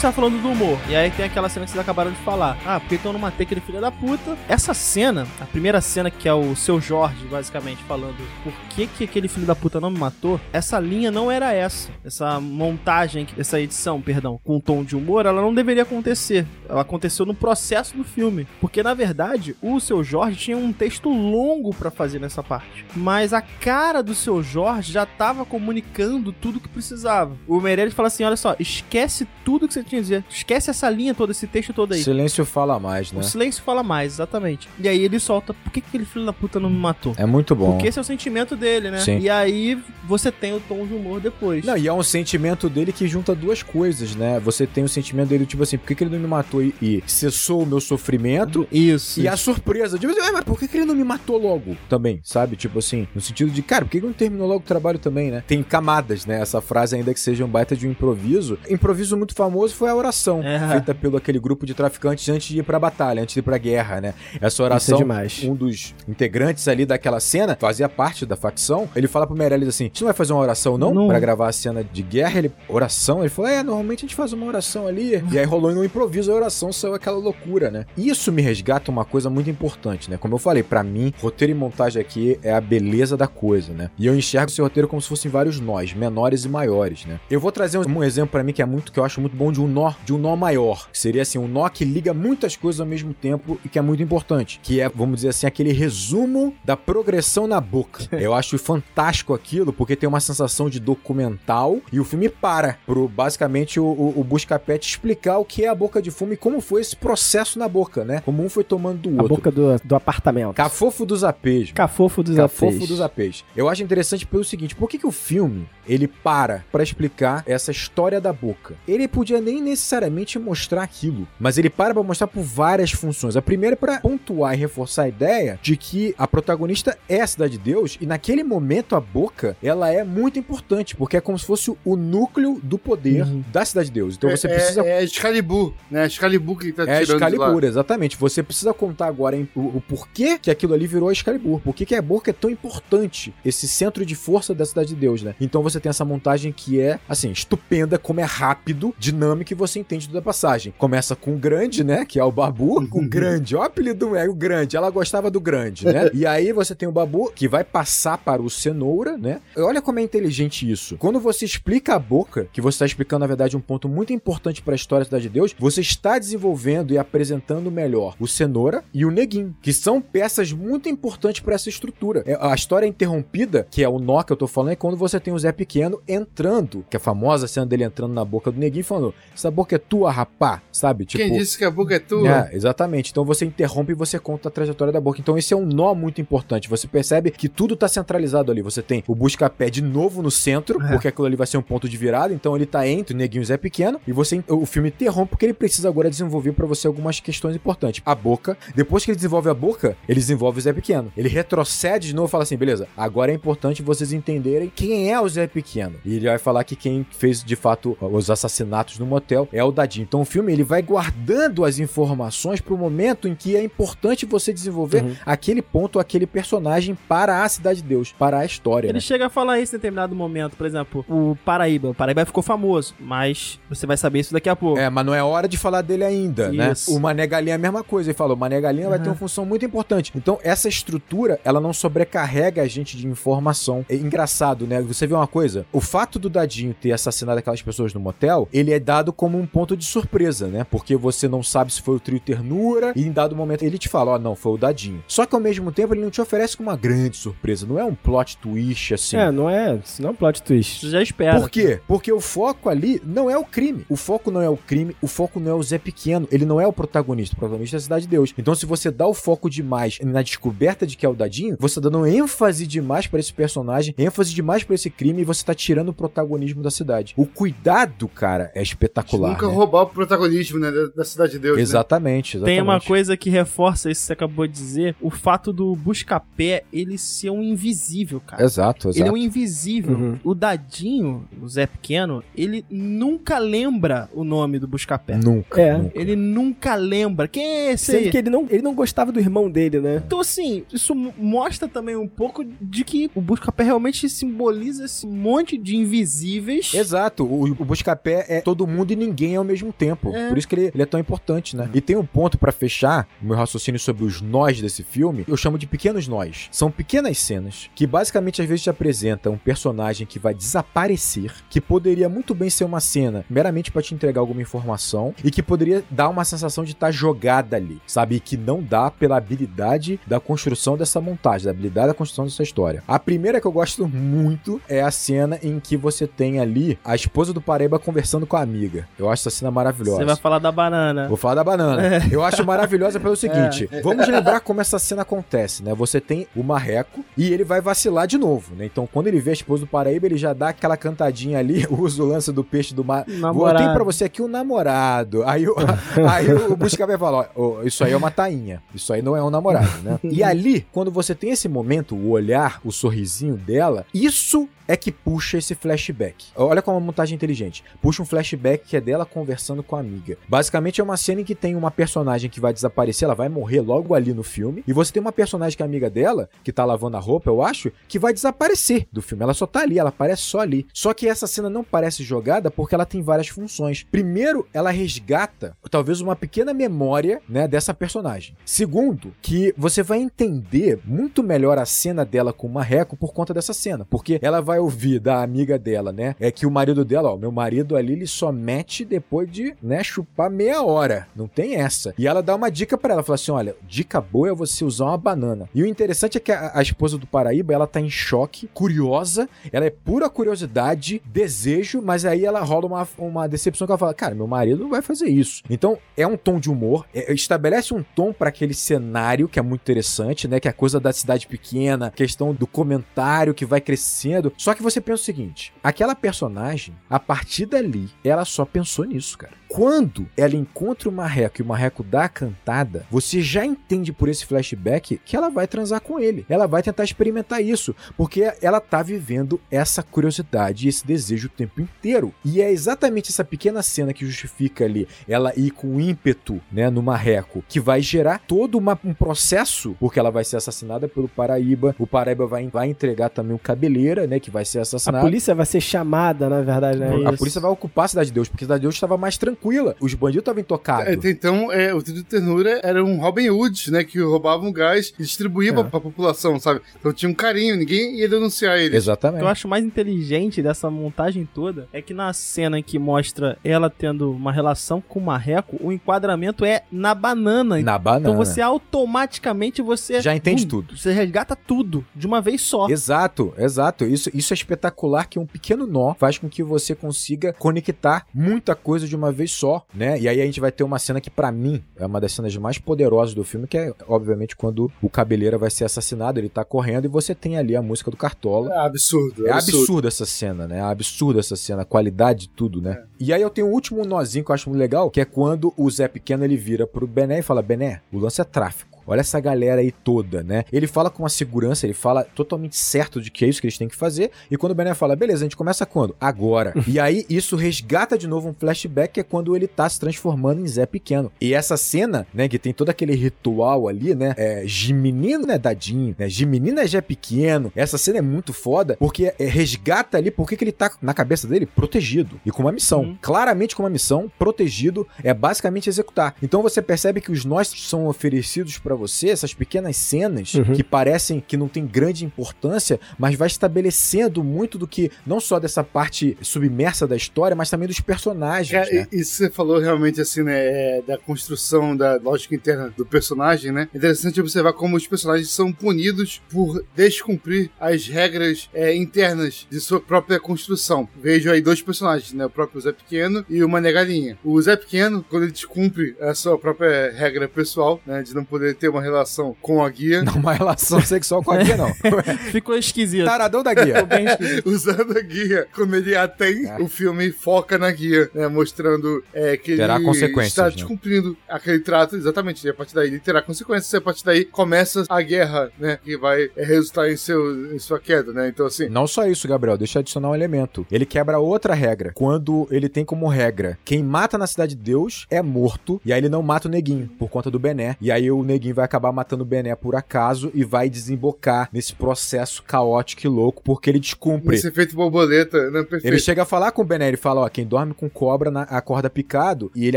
A gente tá falando do humor. E aí tem aquela cena que vocês acabaram de falar. Ah, por que que eu não matei aquele filho da puta? Essa cena, a primeira cena que é o seu Jorge, basicamente, falando por que que aquele filho da puta não me matou, essa linha não era essa. Essa montagem, essa edição, perdão, com tom de humor, ela não deveria acontecer. Ela aconteceu no processo do filme. Porque, na verdade, o seu Jorge tinha um texto longo pra fazer nessa parte. Mas a cara do seu Jorge já tava comunicando tudo que precisava. O Meirelles fala assim: olha só, esquece tudo que você tinha a dizer. Esquece essa linha toda, esse texto todo aí. Silêncio fala mais, né? O silêncio fala mais, exatamente. E aí ele solta: por que que aquele filho da puta não me matou? É muito bom. Porque esse é o sentimento dele, né? Sim. E aí você tem o tom de humor depois. Não, e é um sentimento dele que junta duas coisas, né? Você tem o sentimento dele, tipo assim, por que, que ele não me matou e, e cessou o meu sofrimento? Isso. E a surpresa, tipo assim, "Ah, mas por que, que ele não me matou logo? Também, sabe? Tipo assim, no sentido de, cara, por que, que não terminou logo o trabalho também, né? Tem camadas, né? Essa frase, ainda que seja um baita de um improviso. Improviso muito famoso foi a oração É. feita pelo aquele grupo de traficantes antes de ir pra batalha, antes de ir pra guerra, né? Essa oração, é demais. um dos integrantes ali daquela cena, fazia parte da facção, ele fala pro Meirelles assim, a gente não vai fazer uma oração não? Não. Pra gravar a cena de guerra? Ele, oração? Ele falou, é, normalmente a gente faz uma oração ali. E aí rolou em um improviso a oração, saiu aquela loucura, né? Isso me resgata uma coisa muito importante, né? Como eu falei, pra mim, roteiro e montagem aqui é a beleza da coisa, né? E eu enxergo esse roteiro como se fossem vários nós, menores e maiores, né? Eu vou trazer um, um exemplo pra mim que é muito que eu acho muito bom de um nó, de um nó maior, seria assim, um nó que liga muitas coisas ao mesmo tempo e que é muito importante, que é, vamos dizer assim, aquele resumo da progressão na boca. Eu acho fantástico aquilo porque tem uma sensação de documental e o filme para pro basicamente o, o, o Buscapé te explicar o que é a boca de fumo e como foi esse processo na boca, né? Como um foi tomando do A outro. boca do, do apartamento. Cafofo dos apês. Cafofo dos Cafofo apês. dos apês. Eu acho interessante pelo seguinte, por que, que o filme ele para pra explicar essa história da boca? Ele podia nem necessariamente mostrar aquilo, mas ele para pra mostrar por várias funções. A primeira é pra pontuar e reforçar a ideia de que a protagonista é a cidade de Deus e naquele momento a boca ela é muito importante porque é como se fosse o núcleo do poder Uhum. da cidade de Deus. Então você é, precisa É, é Excalibur, né? Excalibur que tá é tirando. Excalibur, exatamente. Você precisa contar agora em- o, o porquê que aquilo ali virou Excalibur. Por que que a boca é tão importante? Esse centro de força da Cidade de Deus, né? Então você tem essa montagem que é, assim, estupenda, como é rápido, dinâmico e você entende toda a passagem. Começa com o grande, né? Que é o Babu. O grande. Ó, o apelido é o grande. Ela gostava do grande, né? E aí você tem o Babu, que vai passar para o Cenoura, né? Olha como é inteligente isso. Quando você explica a boca, que você está explicando, na verdade, um ponto muito importante para a história da Cidade de Deus, você está desenvolvendo e apresentando melhor o Cenoura e o Neguinho, que são peças muito importantes para essa estrutura. É, A história interrompida, que é o nó que eu tô falando, é quando você tem o Zé Pequeno entrando, que é a famosa cena dele entrando na boca do Neguinho e falando: Essa boca é tua, rapá, sabe? Tipo, Quem disse que a boca é tua? é, exatamente. Então você interrompe e você conta a trajetória da boca. Então esse é um nó muito importante. Você percebe que tudo tá centralizado ali. Você tem o busca-pé de novo no centro, É. porque aquilo ali vai ser um ponto de virada. Então ele tá entre o Neguinho Zé Pequeno. E você, o filme interrompe porque ele precisa agora desenvolver pra você algumas questões importantes. A boca. Depois que ele desenvolve a boca, ele desenvolve o Zé Pequeno. Ele retrocede de novo e fala assim: beleza, agora é importante vocês entenderem quem é o Zé Pequeno. E ele vai falar que quem fez de fato os assassinatos no motel é o Dadinho. Então o filme ele vai guardando as informações pro momento em que é importante você desenvolver Uhum. aquele ponto, aquele personagem para a cidade de Deus, para a história. Ele né? chega a falar isso em determinado momento, por exemplo, o Paraíba. O Paraíba ficou famoso, mas você vai saber isso daqui a pouco. É, mas não é hora de falar dele ainda, né? Isso. O Mané Galinha é a mesma coisa. Ele falou, o Mané Galinha vai ter Uhum. uma função muito importante. Então, essa estrutura, ela não sobrecarrega a gente de informação. É engraçado, né? Você vê uma coisa, o fato do Dadinho ter assassinado aquelas pessoas no motel, ele é dado como um ponto de surpresa, né? Porque você não sabe se foi o trio ternura e em dado momento ele te fala, ó, não, foi o Dadinho. Só que ao mesmo tempo ele não te oferece como uma grande surpresa, não é um plot twist assim. É, não é, isso não é um plot twist. Você já espera. Por quê? Porque o foco ali não é o crime. O foco não é o crime, o foco não é o Zé Pequeno. Ele não é o protagonista. O protagonista é a Cidade de Deus. Então, se você dá o foco demais na descoberta de que é o Dadinho, você tá dando ênfase demais pra esse personagem, ênfase demais pra esse crime e você tá tirando o protagonismo da cidade. O cuidado, cara, é espetacular. Nunca né? roubar o protagonismo, né? Da, da cidade de Deus. né? Exatamente, exatamente. Tem uma coisa que reforça isso que você acabou de dizer: o fato do busca-pé ele ser um invisível, cara. Exato, exato. Ele é um invisível. Uhum. O Dadinho, o Zé Pequeno, ele nunca lembra o nome do busca-pé. Nunca. É. nunca. Ele nunca lembra. Quem é esse aí? Sendo que ele não, ele não gostava do irmão dele, né? Então, assim, isso mo- mostra também um pouco de que o Buscapé realmente simboliza esse monte de invisíveis. Exato, o, o Buscapé é todo mundo e ninguém ao mesmo tempo. É. Por isso que ele, ele é tão importante, né? E tem um ponto pra fechar o meu raciocínio sobre os nós desse filme, eu chamo de pequenos nós. São pequenas cenas que basicamente às vezes te apresentam um personagem que vai desaparecer, que poderia muito bem ser uma cena meramente pra te entregar alguma informação e que poderia dar uma sensação de estar jogada ali, sabe? E que não dá pela habilidade da construção dessa montagem, da habilidade da construção dessa história. A primeira que eu gosto muito é a cena em que você tem ali a esposa do Paraíba conversando com a amiga. Eu acho essa cena maravilhosa. Você vai falar da banana. Vou falar da banana. Eu acho maravilhosa pelo seguinte: É. vamos lembrar como essa cena acontece, né? Você tem o marreco e ele vai vacilar de novo, né? Então, quando ele vê a esposa do Paraíba, ele já dá aquela cantadinha ali, usa o lance do peixe do mar. Namorado. ter pra você aqui um namorado. Aí, o- aí o Busca vai falar: ó, Isso aí é uma tainha. Isso aí não é um namorado, né? E ali, quando você tem esse momento, o olhar, o sorrisinho dela, isso é que puxa esse flashback. Olha como a montagem é inteligente. Puxa um flashback que é dela conversando com a amiga. Basicamente é uma cena em que tem uma personagem que vai desaparecer, ela vai morrer logo ali no filme, e você tem uma personagem que é amiga dela, que tá lavando a roupa, eu acho, que vai desaparecer do filme. Ela só tá ali, ela aparece só ali. Só que essa cena não parece jogada porque ela tem várias funções. Primeiro, ela resgata talvez uma pequena memória, né, dessa personagem. Segundo, que você vai entender muito melhor a cena dela com o Marreco por conta dessa cena, porque ela vai ouvir da amiga dela, né, é que o marido dela, ó, meu marido ali ele só mete depois de, né, chupar meia hora. Não tem essa. E ela dá uma dica para ela, fala assim, olha, dica boa é você usar uma banana. E o interessante é que a, a esposa do Paraíba, ela tá em choque, curiosa, ela é pura curiosidade, desejo, mas aí ela rola uma, uma decepção que ela fala, cara, meu marido não vai fazer isso. Então, é um tom de humor, é, estabelece um tom para aquele cenário que é muito interessante, né, que é a coisa da cidade pequena, questão do comentário que vai crescendo. Só que você pensa o seguinte, aquela personagem, a partir dali, ela só pensou nisso, cara. Quando ela encontra o Marreco e o Marreco dá a cantada, você já entende por esse flashback que ela vai transar com ele. Ela vai tentar experimentar isso, porque ela tá vivendo essa curiosidade e esse desejo o tempo inteiro. E é exatamente essa pequena cena que justifica ali ela ir com ímpeto, né, no Marreco, que vai gerar todo uma, um processo, porque ela vai ser assassinada pelo Paraíba. O Paraíba vai, vai entregar também o Cabeleira, né, que vai ser A assassinado. polícia vai ser chamada, na verdade, né? A polícia vai ocupar a Cidade de Deus, porque a Cidade de Deus estava mais tranquila. Os bandidos estavam intocados. É, então, é, o Trio de Ternura era um Robin Hood, né? Que roubava um gás e distribuía É. pra, pra população, sabe? Então tinha um carinho, ninguém ia denunciar ele. O que Exatamente. eu acho mais inteligente dessa montagem toda é que na cena em que mostra ela tendo uma relação com o Marreco, o enquadramento é na banana. Na banana. Então você automaticamente você Já entende Bum, tudo. Você resgata tudo de uma vez só. Exato, exato. Isso, isso é espetacular que um pequeno nó faz com que você consiga conectar muita coisa de uma vez só, né? E aí a gente vai ter uma cena que pra mim é uma das cenas mais poderosas do filme, que é obviamente quando o cabeleira vai ser assassinado, ele tá correndo e você tem ali a música do Cartola. É absurdo. É absurdo essa cena, né? É absurdo essa cena, a qualidade de tudo, né? E aí eu tenho um último nozinho que eu acho muito legal, que é quando o Zé Pequeno ele vira pro Bené e fala: Bené, o lance é tráfico. Olha essa galera aí toda, né? Ele fala com uma segurança, ele fala totalmente certo de que é isso que eles têm que fazer. E quando o Bené fala, beleza, a gente começa quando? Agora. e aí isso resgata de novo um flashback, que é quando ele tá se transformando em Zé Pequeno. E essa cena, né, que tem todo aquele ritual ali, né? É, Gimenino é dadinho, né? Gimenino é Zé Pequeno. Essa cena é muito foda, porque é, resgata ali por que ele tá na cabeça dele protegido e com uma missão. Uhum. Claramente com uma missão, protegido, é basicamente executar. Então você percebe que os nós são oferecidos pra você, essas pequenas cenas Uhum. que parecem que não tem grande importância, mas vai estabelecendo muito do que, não só dessa parte submersa da história, mas também dos personagens. Cara, né? e- isso você falou realmente assim, né? é, da construção da lógica interna do personagem, né? Interessante observar como os personagens são punidos por descumprir as regras é, internas de sua própria construção. Vejo aí dois personagens, né? O próprio Zé Pequeno e o Mané Galinha. O Zé Pequeno, quando ele descumpre a sua própria regra pessoal, né? De não poder ter uma relação com a guia, Não uma relação sexual com a guia, não. Ficou esquisito. Taradão da guia. Ficou bem esquisito. usando a guia. Quando ele a tem, o filme foca na guia, né? Mostrando é, que Terá ele está né? descumprindo aquele trato, exatamente. E a partir daí ele terá consequências, e a partir daí começa a guerra, né? Que vai é, resultar em, seu, em sua queda, né? Então, assim, Não só isso, Gabriel, deixa eu adicionar um elemento. Ele quebra outra regra. Quando ele tem como regra, quem mata na Cidade de Deus é morto, e aí ele não mata o neguinho, por conta do Bené. E aí o neguinho vai acabar matando o Bené por acaso e vai desembocar nesse processo caótico e louco, porque ele descumpre. esse efeito borboleta, né? Perfeito. Ele chega a falar com o Bené, ele fala, ó, quem dorme com cobra na, acorda picado, e ele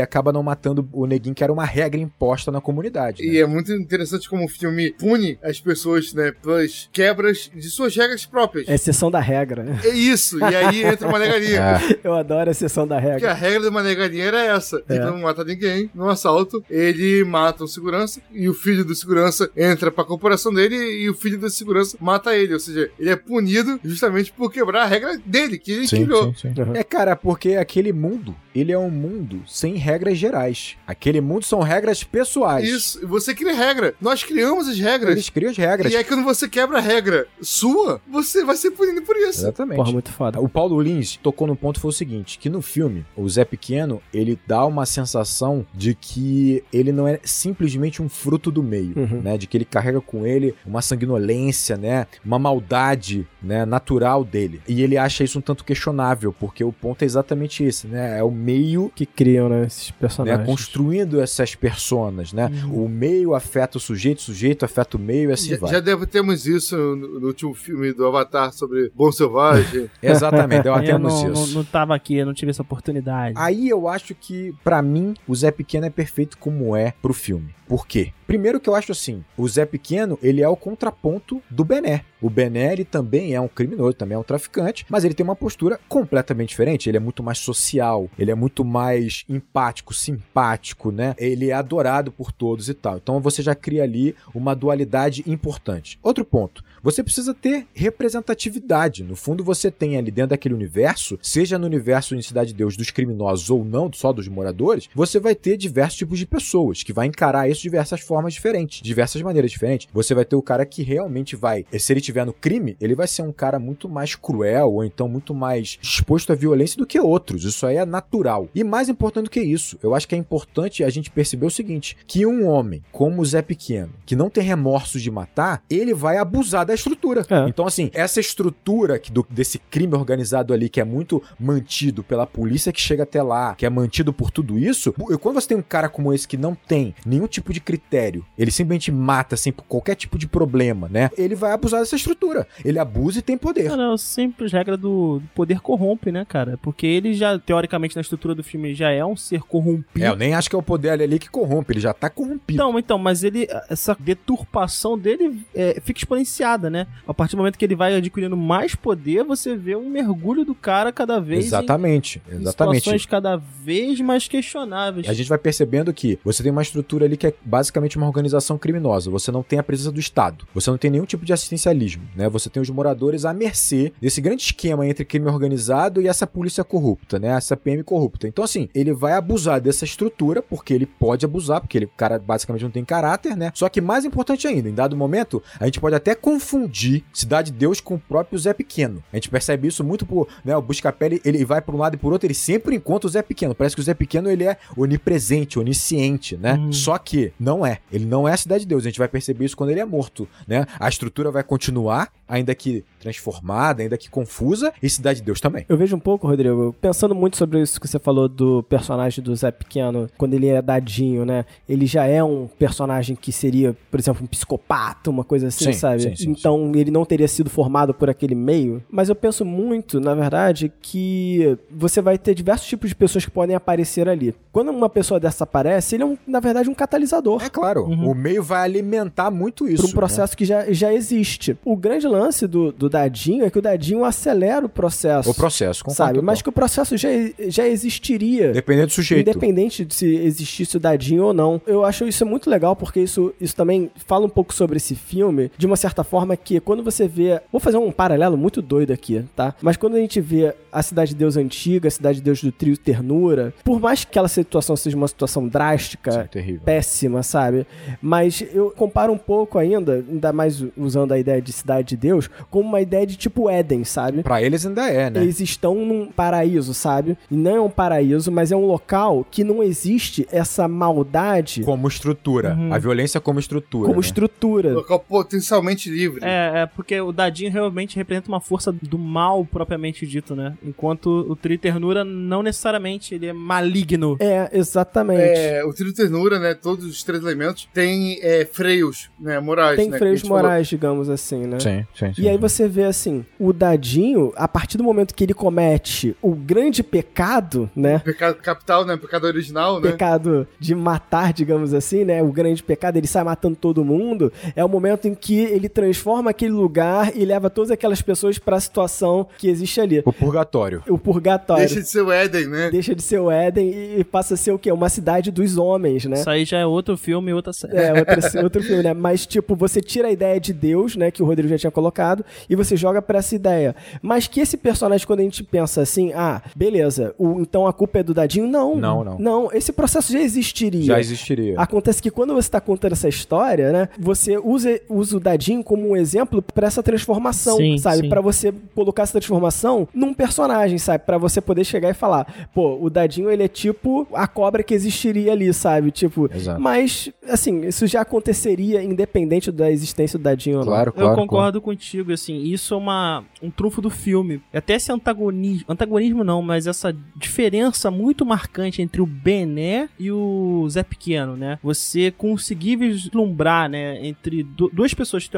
acaba não matando o neguinho, que era uma regra imposta na comunidade. né? E é muito interessante como o filme pune as pessoas, né, pelas quebras de suas regras próprias. É exceção da regra. É isso, e aí entra uma negaria. É. Eu adoro a exceção da Porque regra. a regra do Mané Galinha era essa. É. Ele não mata ninguém no assalto. Ele mata o segurança e o filho do segurança entra pra corporação dele e o filho do segurança mata ele. Ou seja, ele é punido justamente por quebrar a regra dele, que ele Sim, criou. sim, sim. Uhum. É, cara, porque aquele mundo, ele é um mundo sem regras gerais. Aquele mundo são regras pessoais. Isso, e você cria regra. Nós criamos as regras. Eles criam as regras. E aí, quando você quebra a regra sua, você vai ser punido por isso. Exatamente. Porra, muito foda. O Paulo Lins tocou no ponto foi o seguinte, que no filme, o Zé Pequeno, ele dá uma sensação de que ele não é simplesmente um fruto do do meio, Uhum. né? De que ele carrega com ele uma sanguinolência, né? Uma maldade, né? Natural dele. E ele acha isso um tanto questionável, porque o ponto é exatamente esse, né? É o meio Que criam, né, esses né, personagens. construindo essas personas, né? Uhum. O meio afeta o sujeito, o sujeito afeta o meio e assim Já, vai. já debatemos isso no, no último filme do Avatar sobre Bom Selvagem. Exatamente, Eu debatemos não, não, isso. não tava aqui, eu não tive essa oportunidade. Aí eu acho que, pra mim, o Zé Pequeno é perfeito como é pro filme. Por quê? Primeiro que eu acho assim, o Zé Pequeno, ele é o contraponto do Bené. O Bené, ele também é um criminoso, também é um traficante, mas ele tem uma postura completamente diferente. Ele é muito mais social, ele é muito mais empático, simpático, né? Ele é adorado por todos e tal. Então você já cria ali uma dualidade importante. Outro ponto, você precisa ter representatividade. No fundo, você tem ali dentro daquele universo, seja no universo em Cidade de Deus dos criminosos ou não, só dos moradores, você vai ter diversos tipos de pessoas que vai encarar isso de diversas formas diferentes, diversas maneiras diferentes. Você vai ter o cara que realmente vai, se ele tiver no crime, ele vai ser um cara muito mais cruel ou então muito mais exposto à violência do que outros. Isso aí é natural. E mais importante do que isso, eu acho que é importante a gente perceber o seguinte, que um homem como o Zé Pequeno, que não tem remorsos de matar, ele vai abusar da estrutura. É. Então, assim, essa estrutura que do- desse crime organizado ali, que é muito mantido pela polícia que chega até lá, que é mantido por tudo isso, quando você tem um cara como esse que não tem nenhum tipo de critério, ele simplesmente mata sem qualquer tipo de problema, né? Ele vai abusar dessa estrutura. Ele abusa e tem poder. Cara, é a simples regra do do poder corrompe, né, cara? Porque ele já, teoricamente, na estrutura do filme, já é um ser corrompido. É, eu nem acho que é o poder ali que corrompe, ele já tá corrompido. Então, então, mas ele, essa deturpação dele é, fica exponenciada, né? A partir do momento que ele vai adquirindo mais poder, você vê um mergulho do cara cada vez em- exatamente, em, exatamente. situações cada vez mais questionáveis. A gente vai percebendo que você tem uma estrutura ali que é basicamente uma organização criminosa. Você não tem a presença do Estado. Você não tem nenhum tipo de assistencialismo, né? Você tem os moradores à mercê desse grande esquema entre crime organizado e essa polícia corrupta, né? Essa PM corrupta. Então, assim, ele vai abusar dessa estrutura, porque ele pode abusar, porque ele, o cara basicamente não tem caráter, né? Só que mais importante ainda, em dado momento, a gente pode até confundir Cidade de Deus com o próprio Zé Pequeno. A gente percebe isso muito por, né? O Buscapé, ele vai para um lado e por outro, ele sempre encontra o Zé Pequeno. Parece que o Zé Pequeno, ele é onipresente, onisciente, né? Hum. Só que não é. Ele não é a Cidade de Deus. A gente vai perceber isso quando ele é morto, né? A estrutura vai continuar, ainda que transformada, ainda que confusa, e Cidade de Deus também. Eu vejo um pouco, Rodrigo, pensando muito sobre isso que você falou do personagem do Zé Pequeno, quando ele é dadinho, né? Ele já é um personagem que seria, por exemplo, um psicopata, uma coisa assim, Sim, sabe? sim, sim, então ele não teria sido formado por aquele meio. Mas eu penso muito, na verdade, que você vai ter diversos tipos de pessoas que podem aparecer ali. Quando uma pessoa dessa aparece, ele é, um, na verdade, um catalisador. É claro, o meio vai alimentar muito isso. Para um né? processo que já, já existe. O grande lance do, do dadinho é que o dadinho acelera o processo. O processo, concordo sabe? Mas que o processo já, já existiria. Dependendo do sujeito. Independente de se existisse o dadinho ou não. Eu acho isso muito legal porque isso, isso também fala um pouco sobre esse filme, de uma certa forma que quando você vê. Vou fazer um paralelo muito doido aqui, tá? Mas quando a gente vê a Cidade de Deus antiga, a Cidade de Deus do Trio Ternura, por mais que aquela situação seja uma situação drástica, péssima, sabe? Mas eu comparo um pouco ainda, ainda mais usando a ideia de Cidade de Deus, com uma ideia de tipo Éden, sabe? Pra eles ainda é, né? Eles estão num paraíso, sabe? E não é um paraíso, mas é um local que não existe essa maldade Como estrutura. A violência como estrutura. como né? estrutura. Local potencialmente livre. É, é, porque o dadinho realmente representa uma força do mal propriamente dito, né? Enquanto o Tri Ternura não necessariamente ele é maligno. É, exatamente. É, o trio ternura, né? Todos os três elementos têm é, freios, né? Morais. Tem né, freios gente falou. morais, digamos assim, né? Sim, sim, sim. E aí você vê assim, o dadinho, a partir do momento que ele comete o grande pecado, né? Pecado capital, né? Pecado original, né? pecado de matar, digamos assim, né? O grande pecado, ele sai matando todo mundo. É o momento em que ele transforma aquele lugar e leva todas aquelas pessoas para a situação que existe ali. O purgatório. O purgatório. Deixa de ser o Éden, né? Deixa de ser o Éden e passa a ser o quê? Uma cidade dos homens, né? Isso aí já é outro filme e outra série. É, outro, outro filme, né? Mas, tipo, você tira a ideia de Deus, né? Que o Rodrigo já tinha colocado, e você joga pra essa ideia. Mas que esse personagem, quando a gente pensa assim, ah, beleza, o, então a culpa é do Dadinho, não. Não, não. Não, esse processo já existiria. Já existiria. Acontece que quando você está contando essa história, né, você usa, usa o Dadinho como um exemplo para essa transformação, Sim, sabe? Para você colocar essa transformação num personagem, sabe? Para você poder chegar e falar, pô, o Dadinho ele é tipo a cobra que existiria ali, sabe? Tipo, Exato. mas assim, isso já aconteceria independente da existência do Dadinho ou não. Claro, claro. Eu concordo contigo, assim, isso é uma, um trunfo do filme. Até esse antagonismo, antagonismo não, mas essa diferença muito marcante entre o Bené e o Zé Pequeno, né? Você conseguir vislumbrar, né, entre du- duas pessoas que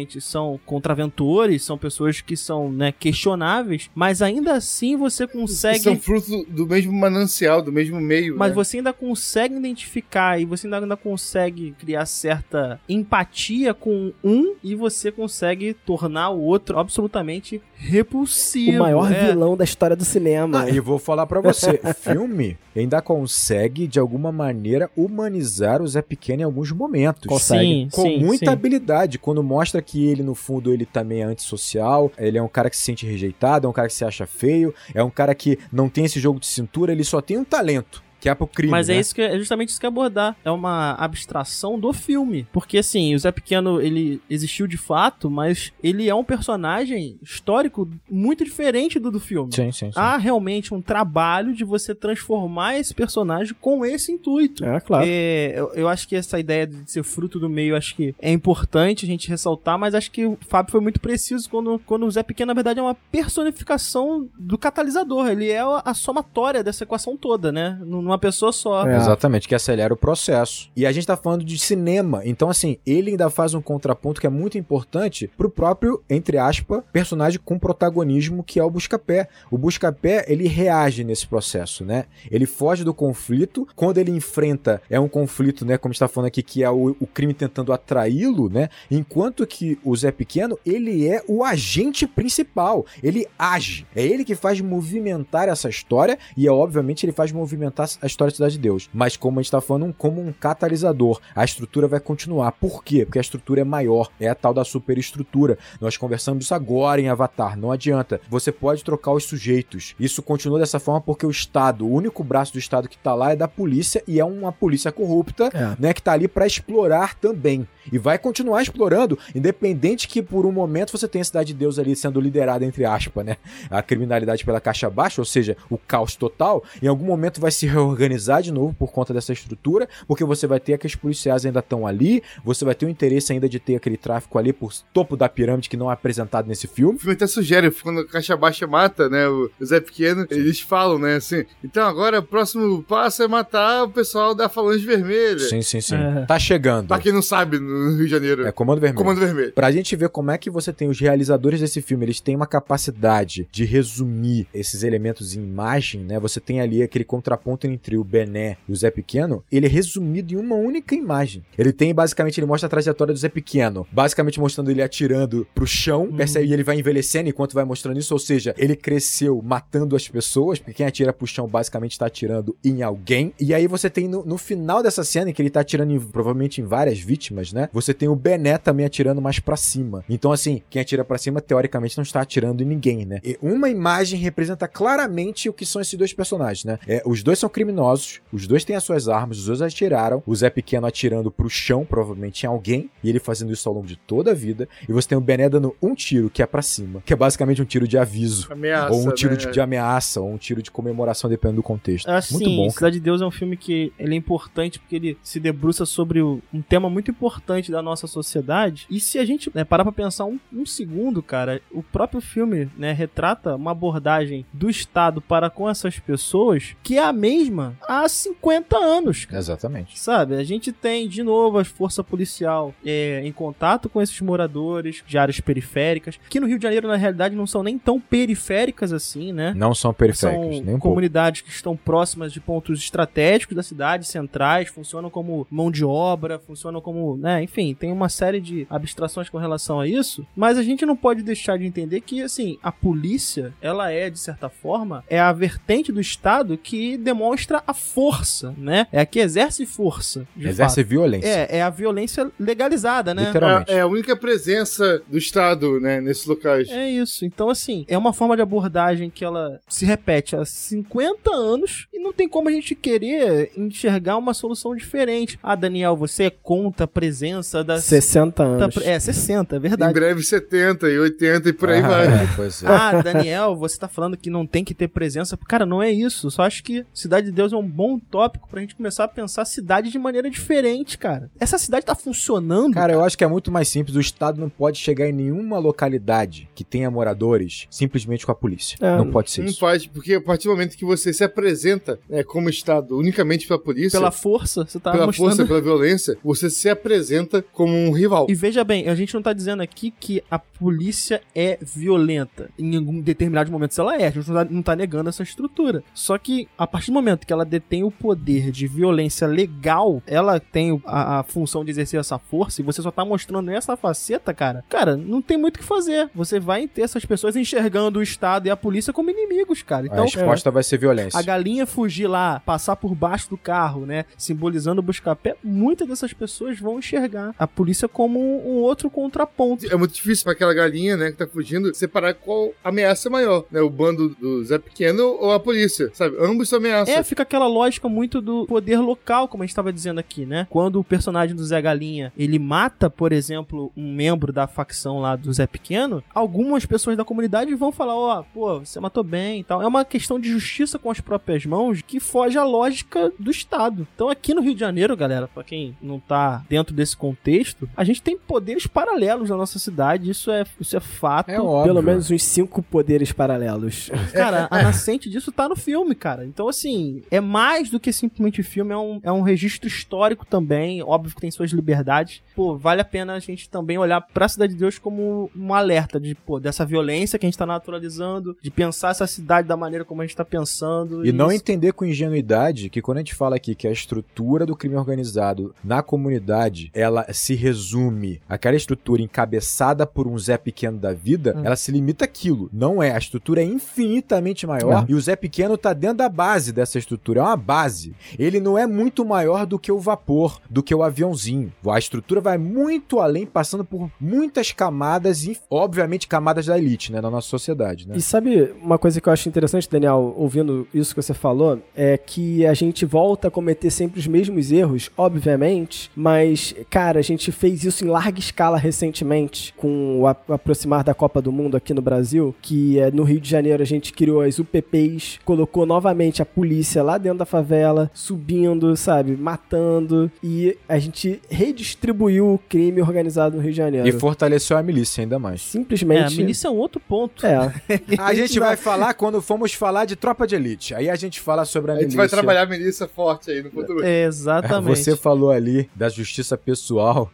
teoricamente são contraventores, são pessoas que são, né, questionáveis, mas ainda assim você consegue... São frutos do mesmo manancial, do mesmo meio. Mas né? você ainda consegue identificar e você ainda, ainda consegue criar certa empatia com um e você consegue tornar o outro absolutamente repulsivo. O maior é. vilão da história do cinema. Ah, e vou falar pra você, filme ainda consegue, de alguma maneira, humanizar o Zé Pequeno em alguns momentos. Consegue. Sim, Com sim, muita sim. habilidade, quando mostra que ele, no fundo, ele também é antissocial, ele é um cara que se sente rejeitado, é um cara que se acha feio, é um cara que não tem esse jogo de cintura, ele só tem um talento, que é pro crime, Mas né? é isso que é justamente isso que é abordar. É uma abstração do filme. Porque assim, o Zé Pequeno, ele existiu de fato, mas ele é um personagem histórico muito diferente do do filme. Sim, sim, sim. Há realmente um trabalho de você transformar esse personagem com esse intuito. É, claro. É, eu, eu acho que essa ideia de ser fruto do meio, acho que é importante a gente ressaltar, mas acho que o Fábio foi muito preciso quando, quando o Zé Pequeno, na verdade, é uma personificação do catalisador. Ele é a, a somatória dessa equação toda, né? Numa pessoa só. É. Exatamente, que acelera o processo. E a gente tá falando de cinema, então assim, ele ainda faz um contraponto que é muito importante pro próprio, entre aspas, personagem com protagonismo que é o Buscapé. O Buscapé, ele reage nesse processo, né? Ele foge do conflito, quando ele enfrenta, é um conflito, né, como a gente tá falando aqui, que é o, o crime tentando atraí-lo, né? Enquanto que o Zé Pequeno, ele é o agente principal, ele age. É ele que faz movimentar essa história e, é, obviamente, ele faz movimentar a história da Cidade de Deus. Mas, como a gente tá falando, um- como um catalisador, a estrutura vai continuar. Por quê? Porque a estrutura é maior, é a tal da superestrutura. Nós conversamos isso agora em Avatar, não adianta. Você pode trocar os sujeitos. Isso continua dessa forma porque o Estado, o único braço do Estado que tá lá é da polícia e é uma polícia corrupta É. né, que tá ali pra explorar também. E vai continuar explorando, independente que por um momento você tenha a Cidade de Deus ali sendo liderada, entre aspas, né? A criminalidade pela caixa baixa, ou seja, o caos total, em algum momento vai se reorganizar de novo por conta dessa estrutura, porque você vai ter aqueles policiais ainda estão ali, você vai ter o interesse ainda de ter aquele tráfico ali por topo da pirâmide que não é apresentado nesse filme. O filme até sugere, quando a Caixa Baixa mata, né, o Zé Pequeno, eles falam, né, assim, então agora o próximo passo é matar o pessoal da Falange Vermelha. Sim, sim, sim. É. Tá chegando. Pra quem não sabe, no Rio de Janeiro. É Comando Vermelho. Comando Vermelho. Pra gente ver como é que você tem os realizadores desse filme, eles têm uma capacidade de resumir esses elementos em imagem, né? Você tem ali aquele contraponto entre o Bené e o Zé Pequeno, ele é resumido em uma única imagem. Ele tem, basicamente, ele mostra a trajetória do Zé Pequeno, basicamente mostrando ele atirando pro chão, percebe? E ele vai envelhecendo enquanto vai mostrando isso, ou seja, ele cresceu matando as pessoas, porque quem atira pro chão basicamente tá atirando em alguém. E aí você tem no, no final dessa cena, em que ele tá atirando em- provavelmente em várias vítimas, né? Você tem o Bené também atirando mais pra cima. Então, assim, quem atira pra cima, teoricamente, não está atirando em ninguém, né? E uma imagem representa claramente o que são esses dois personagens, né? É, os dois são criminosos, os dois têm as suas armas, os dois atiraram, o Zé Pequeno atirando pro chão, provavelmente em alguém, e ele fazendo isso ao longo de toda a vida. E você tem o Bené dando um tiro, que é pra cima, que é basicamente um tiro de aviso. Ameaça, ou um tiro né? de, de ameaça, ou um tiro de comemoração, dependendo do contexto. Assim, Muito bom, cara. Cidade de Deus é um filme que ele é importante porque ele se debruça sobre um tema muito importante da nossa sociedade. E se a gente né, parar pra pensar um, um segundo, cara, o próprio filme né, retrata uma abordagem do Estado para com essas pessoas que é a mesma há 50 anos. cara. Exatamente. Sabe, a gente tem de novo a força policial é, em contato com esses moradores de áreas periféricas, que no Rio de Janeiro, na realidade, não são nem tão periféricas assim, né? Não são periféricos, São nem um pouco. comunidades que estão próximas de pontos estratégicos da cidade, centrais, funcionam como mão de obra, funcionam como, né, né? Enfim, tem uma série de abstrações com relação a isso, mas a gente não pode deixar de entender que, assim, a polícia, ela é, de certa forma, é a vertente do Estado que demonstra a força, né? É a que exerce força. Exerce fato. violência. É, é a violência legalizada, né? Literalmente. É, é a única presença do Estado, né, nesses locais. É isso. Então, assim, é uma forma de abordagem que ela se repete há 50 anos e não tem como a gente querer enxergar uma solução diferente. Ah, Daniel, você é contra a presença das. 60 anos. É, 60, é Em verdade. breve 70 e 80 e por aí Ah, vai. é, pois é. Ah, Daniel, você tá falando que não tem que ter presença. Cara, não é isso. Só acho que Cidade de Deus é um bom tópico pra gente começar a pensar a cidade de maneira diferente, cara. Essa cidade tá funcionando. Cara, eu acho que é muito mais simples. O Estado não pode chegar em nenhuma localidade que tenha moradores simplesmente com a polícia. É, não pode ser Não isso. faz, porque a partir do momento que você se apresenta né, como Estado unicamente pela polícia, pela força, você tá pela mostrando. força, pela violência, você se apresenta como um rival. E veja bem, a gente não tá dizendo aqui que a polícia é violenta. Em algum determinado momento ela é. A gente não tá, não tá negando essa estrutura. Só que a partir do momento que ela detém o poder de violência legal, ela tem a, a função de exercer essa força e você só tá mostrando essa faceta, cara. Cara, não tem muito o que fazer. Você vai ter essas pessoas enxergando o Estado e a polícia como inimigos, cara. a Então, resposta vai ser violência. a galinha fugir lá, passar por baixo do carro, né? Simbolizando o busca-pé, muitas dessas pessoas vão enxergar a polícia como um outro contraponto. É muito difícil pra aquela galinha, né, que tá fugindo, separar qual ameaça é maior, né? O bando do Zé Pequeno ou a polícia, sabe? Ambos são ameaças. É, fica aquela lógica muito do poder local, como a gente estava dizendo aqui, né? Quando o personagem do Zé Galinha, ele mata, por exemplo, um membro da facção lá do Zé Pequeno, algumas pessoas da comunidade vão falar, ó, pô, você matou bem e tal. É uma questão de justiça com as próprias mãos que foge à lógica do Estado. Então aqui no Rio de Janeiro, galera, pra quem não tá dentro desse contexto, a gente tem poderes paralelos na nossa cidade, isso é, isso é fato. É óbvio. Pelo menos uns cinco poderes paralelos. Cara, a nascente disso tá no filme, cara. Então, assim, é mais do que simplesmente filme, é um, é um registro histórico também. Óbvio que tem suas liberdades. Pô, vale a pena a gente também olhar pra Cidade de Deus como um alerta de, pô, dessa violência que a gente tá naturalizando, de pensar essa cidade da maneira como a gente tá pensando. E não isso- entender com ingenuidade que quando a gente fala aqui que a estrutura do crime organizado na comunidade, ela se resume àquela estrutura encabeçada por um Zé Pequeno da vida, ela se limita àquilo. Não é. A estrutura é infinitamente maior e o Zé Pequeno tá dentro da base dessa estrutura. É uma base. Ele não é muito maior do que o vapor, do que o aviãozinho. A estrutura vai muito além, passando por muitas camadas e, obviamente, camadas da elite, né, na nossa sociedade, né? E sabe uma coisa que eu acho interessante, Daniel, ouvindo isso que você falou, é que a gente volta a cometer sempre os mesmos erros, obviamente, mas, cara, a gente fez isso em larga escala recentemente, com o aproximar da Copa do Mundo aqui no Brasil, que é, no Rio de Janeiro a gente criou as UPPs, colocou novamente a polícia lá dentro da favela, subindo, sabe, matando, e a gente redistribuiu o crime organizado no Rio de Janeiro. E fortaleceu a milícia ainda mais. É, Simplesmente. a milícia é um outro ponto. É. A gente vai falar quando formos falar de tropa de elite. Aí a gente fala sobre a, A gente milícia. vai trabalhar a milícia forte aí no futuro. É, exatamente. Você falou ali da justiça pessoal,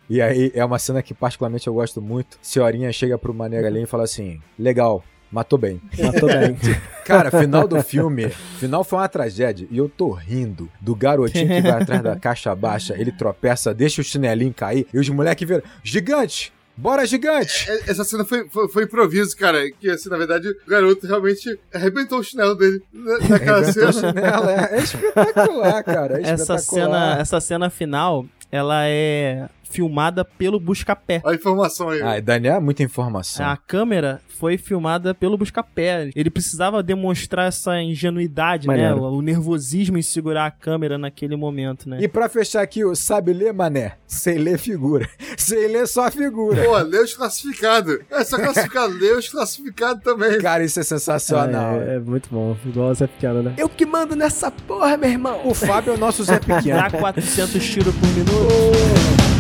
e aí é uma cena que particularmente eu gosto muito. Senhorinha chega pro Mané Galinha e fala assim: legal, matou bem. Matou bem. Cara, final do filme, final foi uma tragédia. E eu tô rindo do garotinho que vai atrás da caixa baixa, ele tropeça, deixa o chinelinho cair, e os moleques viram: gigante! Bora, gigante! É, Essa cena foi, foi, foi improviso, cara. Que assim, na verdade, o garoto realmente arrebentou o chinelo dele na- naquela Arrebentou o cena. chinelo, é, é espetacular, cara. É essa espetacular. cena, essa cena final, ela é filmada pelo Buscapé. Olha a informação aí. Ah, Daniel, é muita informação. A câmera foi filmada pelo Buscapé. Ele precisava demonstrar essa ingenuidade, né? Maneiro. O, o nervosismo em segurar a câmera naquele momento, né? E pra fechar aqui, o sabe ler, mané? Sei ler figura. Sei ler só figura. Pô, lê os classificados. É só classificado, lê os classificados também. Cara, isso é sensacional. É, é muito bom. Igual o Zé Pequeno, né? Eu que mando nessa porra, meu irmão. O Fábio é o nosso Zé Pequeno. Dá 400 tiros por minuto.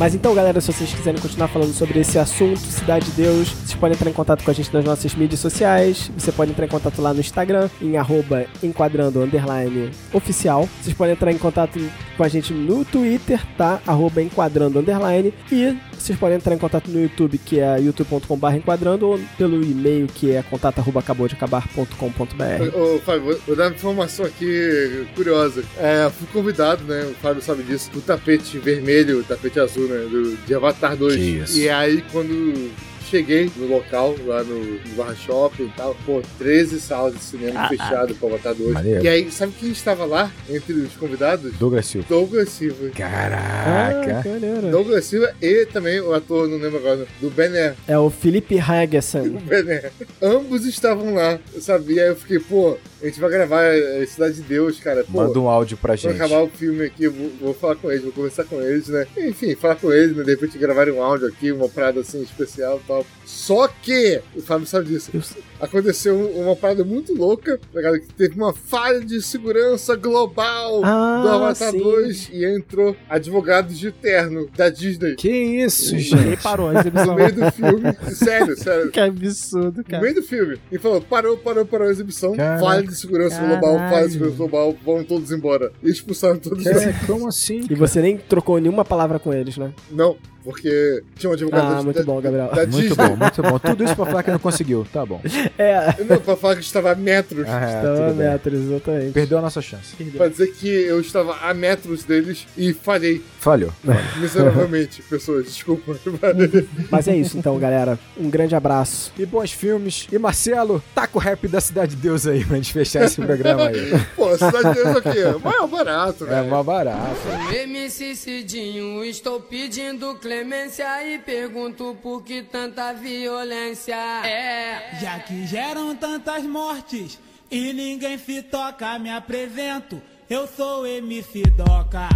Mas então, galera, se vocês quiserem continuar falando sobre esse assunto, Cidade de Deus, vocês podem entrar em contato com a gente nas nossas mídias sociais. Você pode entrar em contato lá no Instagram, em arroba enquadrando underline oficial. Vocês podem entrar em contato com a gente no Twitter, tá? Arroba enquadrando underline. E vocês podem entrar em contato no YouTube, que é youtube.com.br enquadrando, ou pelo e-mail, que é contato arroba acabou de acabar.com.br. Ô, Fábio, vou- vou dar uma informação aqui curiosa. É, fui convidado, né? O Fábio sabe disso, do tapete vermelho, tapete azul, né? Do, de Avatar 2. Que isso. E aí, quando cheguei no local, lá no, no Barra Shopping e tal, pô, 13 salas de cinema fechado pro Avatar 2. Maneiro. E aí, sabe quem estava lá entre os convidados? Douglas Silva. Douglas Silva. Caraca. maneiro. Douglas Silva e também o ator, não lembro agora, do Bené. É o Felipe Hagerson. Bené. Ambos estavam lá, sabe? E aí eu fiquei, pô, a gente vai gravar é, Cidade de Deus, cara. Pô, Manda um áudio pra gente. acabar o filme aqui, vou, vou falar com eles, vou conversar com eles, né? Enfim, falar com eles, né? De repente gravarem um áudio aqui, uma parada assim especial e tal. Só que, o Fábio sabe disso, Eu- aconteceu uma parada muito louca, tá ligado? Que teve uma falha de segurança global Ah, do Avatar sim. 2 e entrou advogados de terno da Disney. Que isso, E gente? parou a No exibição. meio do filme, sério, sério. que absurdo, No cara. meio do filme. E falou: parou, parou, parou a exibição. Caraca. Falha de segurança global, segurança global, vão todos embora. E expulsaram todos os É, como assim? E você nem trocou nenhuma palavra com eles, né? Não, porque tinha um advogado Ah, da, muito da, bom, Gabriel. da Muito Disney. bom, muito bom. Tudo isso pra falar que não conseguiu. Tá bom. É, Não, pra falar que estava a metros. Ah, é, tudo bem. metros, exatamente. Perdeu a nossa chance. Pra dizer que eu estava a metros deles e falhei Falhou. miseravelmente, pessoas. Desculpa. Mas é isso então, galera. Um grande abraço. E bons filmes. E Marcelo, taca o rap da Cidade de Deus aí pra gente fechar esse programa aí. Pô, Cidade de Deus aqui. Mas é barato, É velho. mó barato. MC Cidinho, estou pedindo clemência e pergunto por que tanta violência. É. Já que geram tantas mortes e ninguém se toca, me apresento. Eu sou MC Doca.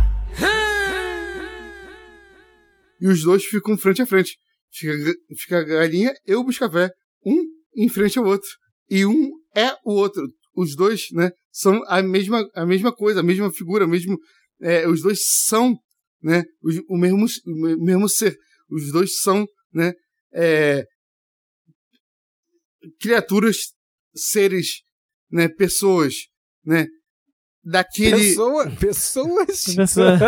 E os dois ficam frente a frente. Fica, fica a galinha e o buscafé. Um em frente ao outro. E um é o outro. Os dois, né, são a mesma, a mesma coisa, a mesma figura, o mesmo. é, os dois são, né, os- o, mesmo, o me- mesmo ser. Os dois são, né, é, criaturas, seres, né, pessoas, né, daquele, Pessoa, pessoas. Pessoa-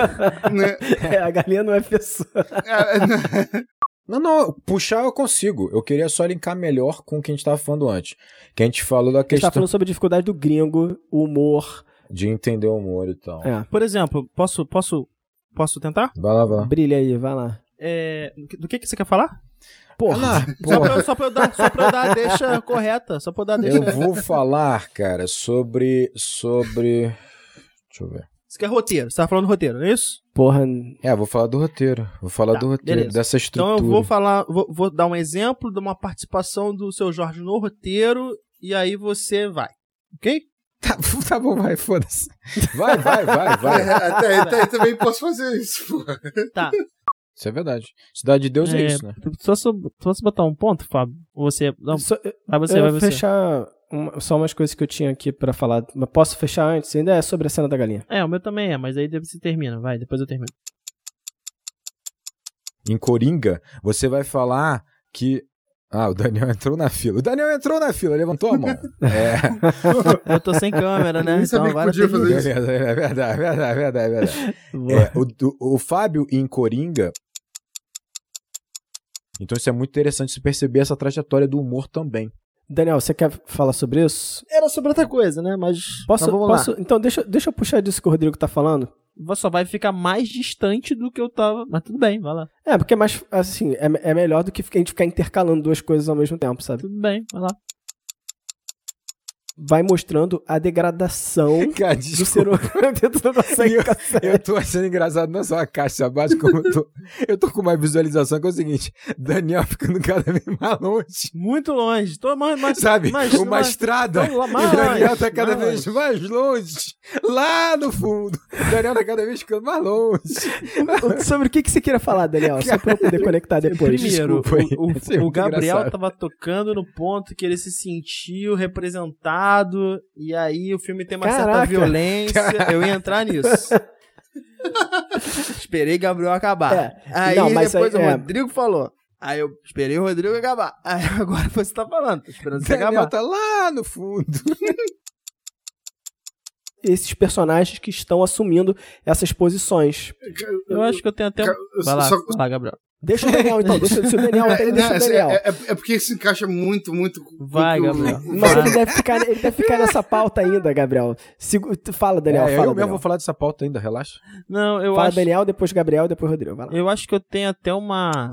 né, É, a galinha não é pessoa. é, Não, não, puxar eu consigo. Eu queria só linkar melhor com o que a gente tava falando antes. Que a gente falou da A gente questão tá falando sobre a dificuldade do gringo, o humor. de entender o humor e tal. É, Por exemplo, posso, posso, posso tentar? Vai lá, vai lá. brilha aí, vai lá. É, do que, que você quer falar? Porra. Ah, Só porra. pra, eu- só, pra eu dar, só pra eu dar a deixa correta. Só pra eu dar a deixa. Eu vou falar, cara, sobre. Sobre. Deixa eu ver. Você quer roteiro? Você tava falando roteiro, não é isso? Porra. É, vou falar do roteiro. Vou falar Tá, do roteiro, beleza. dessa Então estrutura. eu vou falar, vou, vou dar um exemplo de uma participação do seu Jorge no roteiro e aí você vai. Ok? Tá, tá bom, vai, foda-se. Vai, vai, vai, vai. até, até também posso fazer isso, pô. Tá. Isso é verdade. Cidade de Deus é, isso, né? Só se você botar um ponto, Fábio? Você. Não, Só- vai você, eu vai vou você. fechar uma- só umas coisas que eu tinha aqui pra falar. Mas posso fechar antes? Ainda é sobre a cena da galinha. É, o meu também é, mas aí você termina. Vai, depois eu termino. Em Coringa, você vai falar que. Ah, o Daniel entrou na fila. O Daniel entrou na fila, levantou a mão. É, Eu tô sem câmera, né? Então sabia que agora podia fazer isso. é verdade, é verdade, é verdade, é verdade. É, o, o Fábio em Coringa. Então isso é muito interessante se perceber essa trajetória do humor também. Daniel, você quer falar sobre isso? Era sobre outra coisa, né? Mas. Posso, vamos posso- lá. Então, deixa, deixa eu puxar disso que o Rodrigo tá falando. Só vai ficar mais distante do que eu tava. Mas tudo bem, vai lá. É, porque é mais, assim, é, é melhor do que a gente ficar intercalando duas coisas ao mesmo tempo, sabe? Tudo bem, vai lá. Vai mostrando a degradação Cara, do ser humano dentro da nossa E eu, eu tô achando engraçado não só a caixa abaixo, como eu tô. Eu tô com uma visualização que é o seguinte: Daniel ficando cada vez mais longe. Muito longe. Tô mais, mais, Sabe? mais- uma mais- estrada. Lá e mais o Daniel tá cada mais vez mais longe. Lá no fundo. O Daniel tá cada vez ficando mais longe. Sobre o que, que você queria falar, Daniel? Só pra eu poder conectar depois. Primeiro, Desculpa o, é o, o muito Gabriel engraçado. tava tocando no ponto que ele se sentiu representado, e aí o filme tem uma certa Caraca. violência. Eu ia entrar nisso. Esperei Gabriel acabar. É. Aí Não, mas depois aí- o é. Rodrigo falou. Aí eu esperei o Rodrigo acabar. Aí agora você tá falando. Tô esperando você Daniel acabar. tá lá no fundo. Esses personagens que estão assumindo essas posições. Eu acho que eu tenho até um... Vai lá, só- vai lá, Gabriel. Deixa o Daniel, então. Deixa, se o Daniel É, tem, deixa o assim, Daniel. é, é- é porque se encaixa muito, muito. com- Vai, Gabriel. Mas Vai. ele deve, ficar, ele deve ficar nessa pauta ainda, Gabriel. Tu fala, Daniel. é, fala, eu mesmo Daniel. vou falar dessa pauta ainda, relaxa. Não, eu Fala acho... Daniel, depois Gabriel, depois Rodrigo. Vai lá. Eu acho que eu tenho até uma.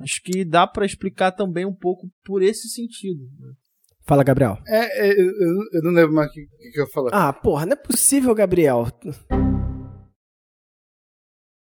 Acho que dá pra explicar também um pouco por esse sentido. né? Fala, Gabriel. É, é, eu, eu- não lembro mais o que, que, que eu ia falar. Ah, porra, não é possível, Gabriel.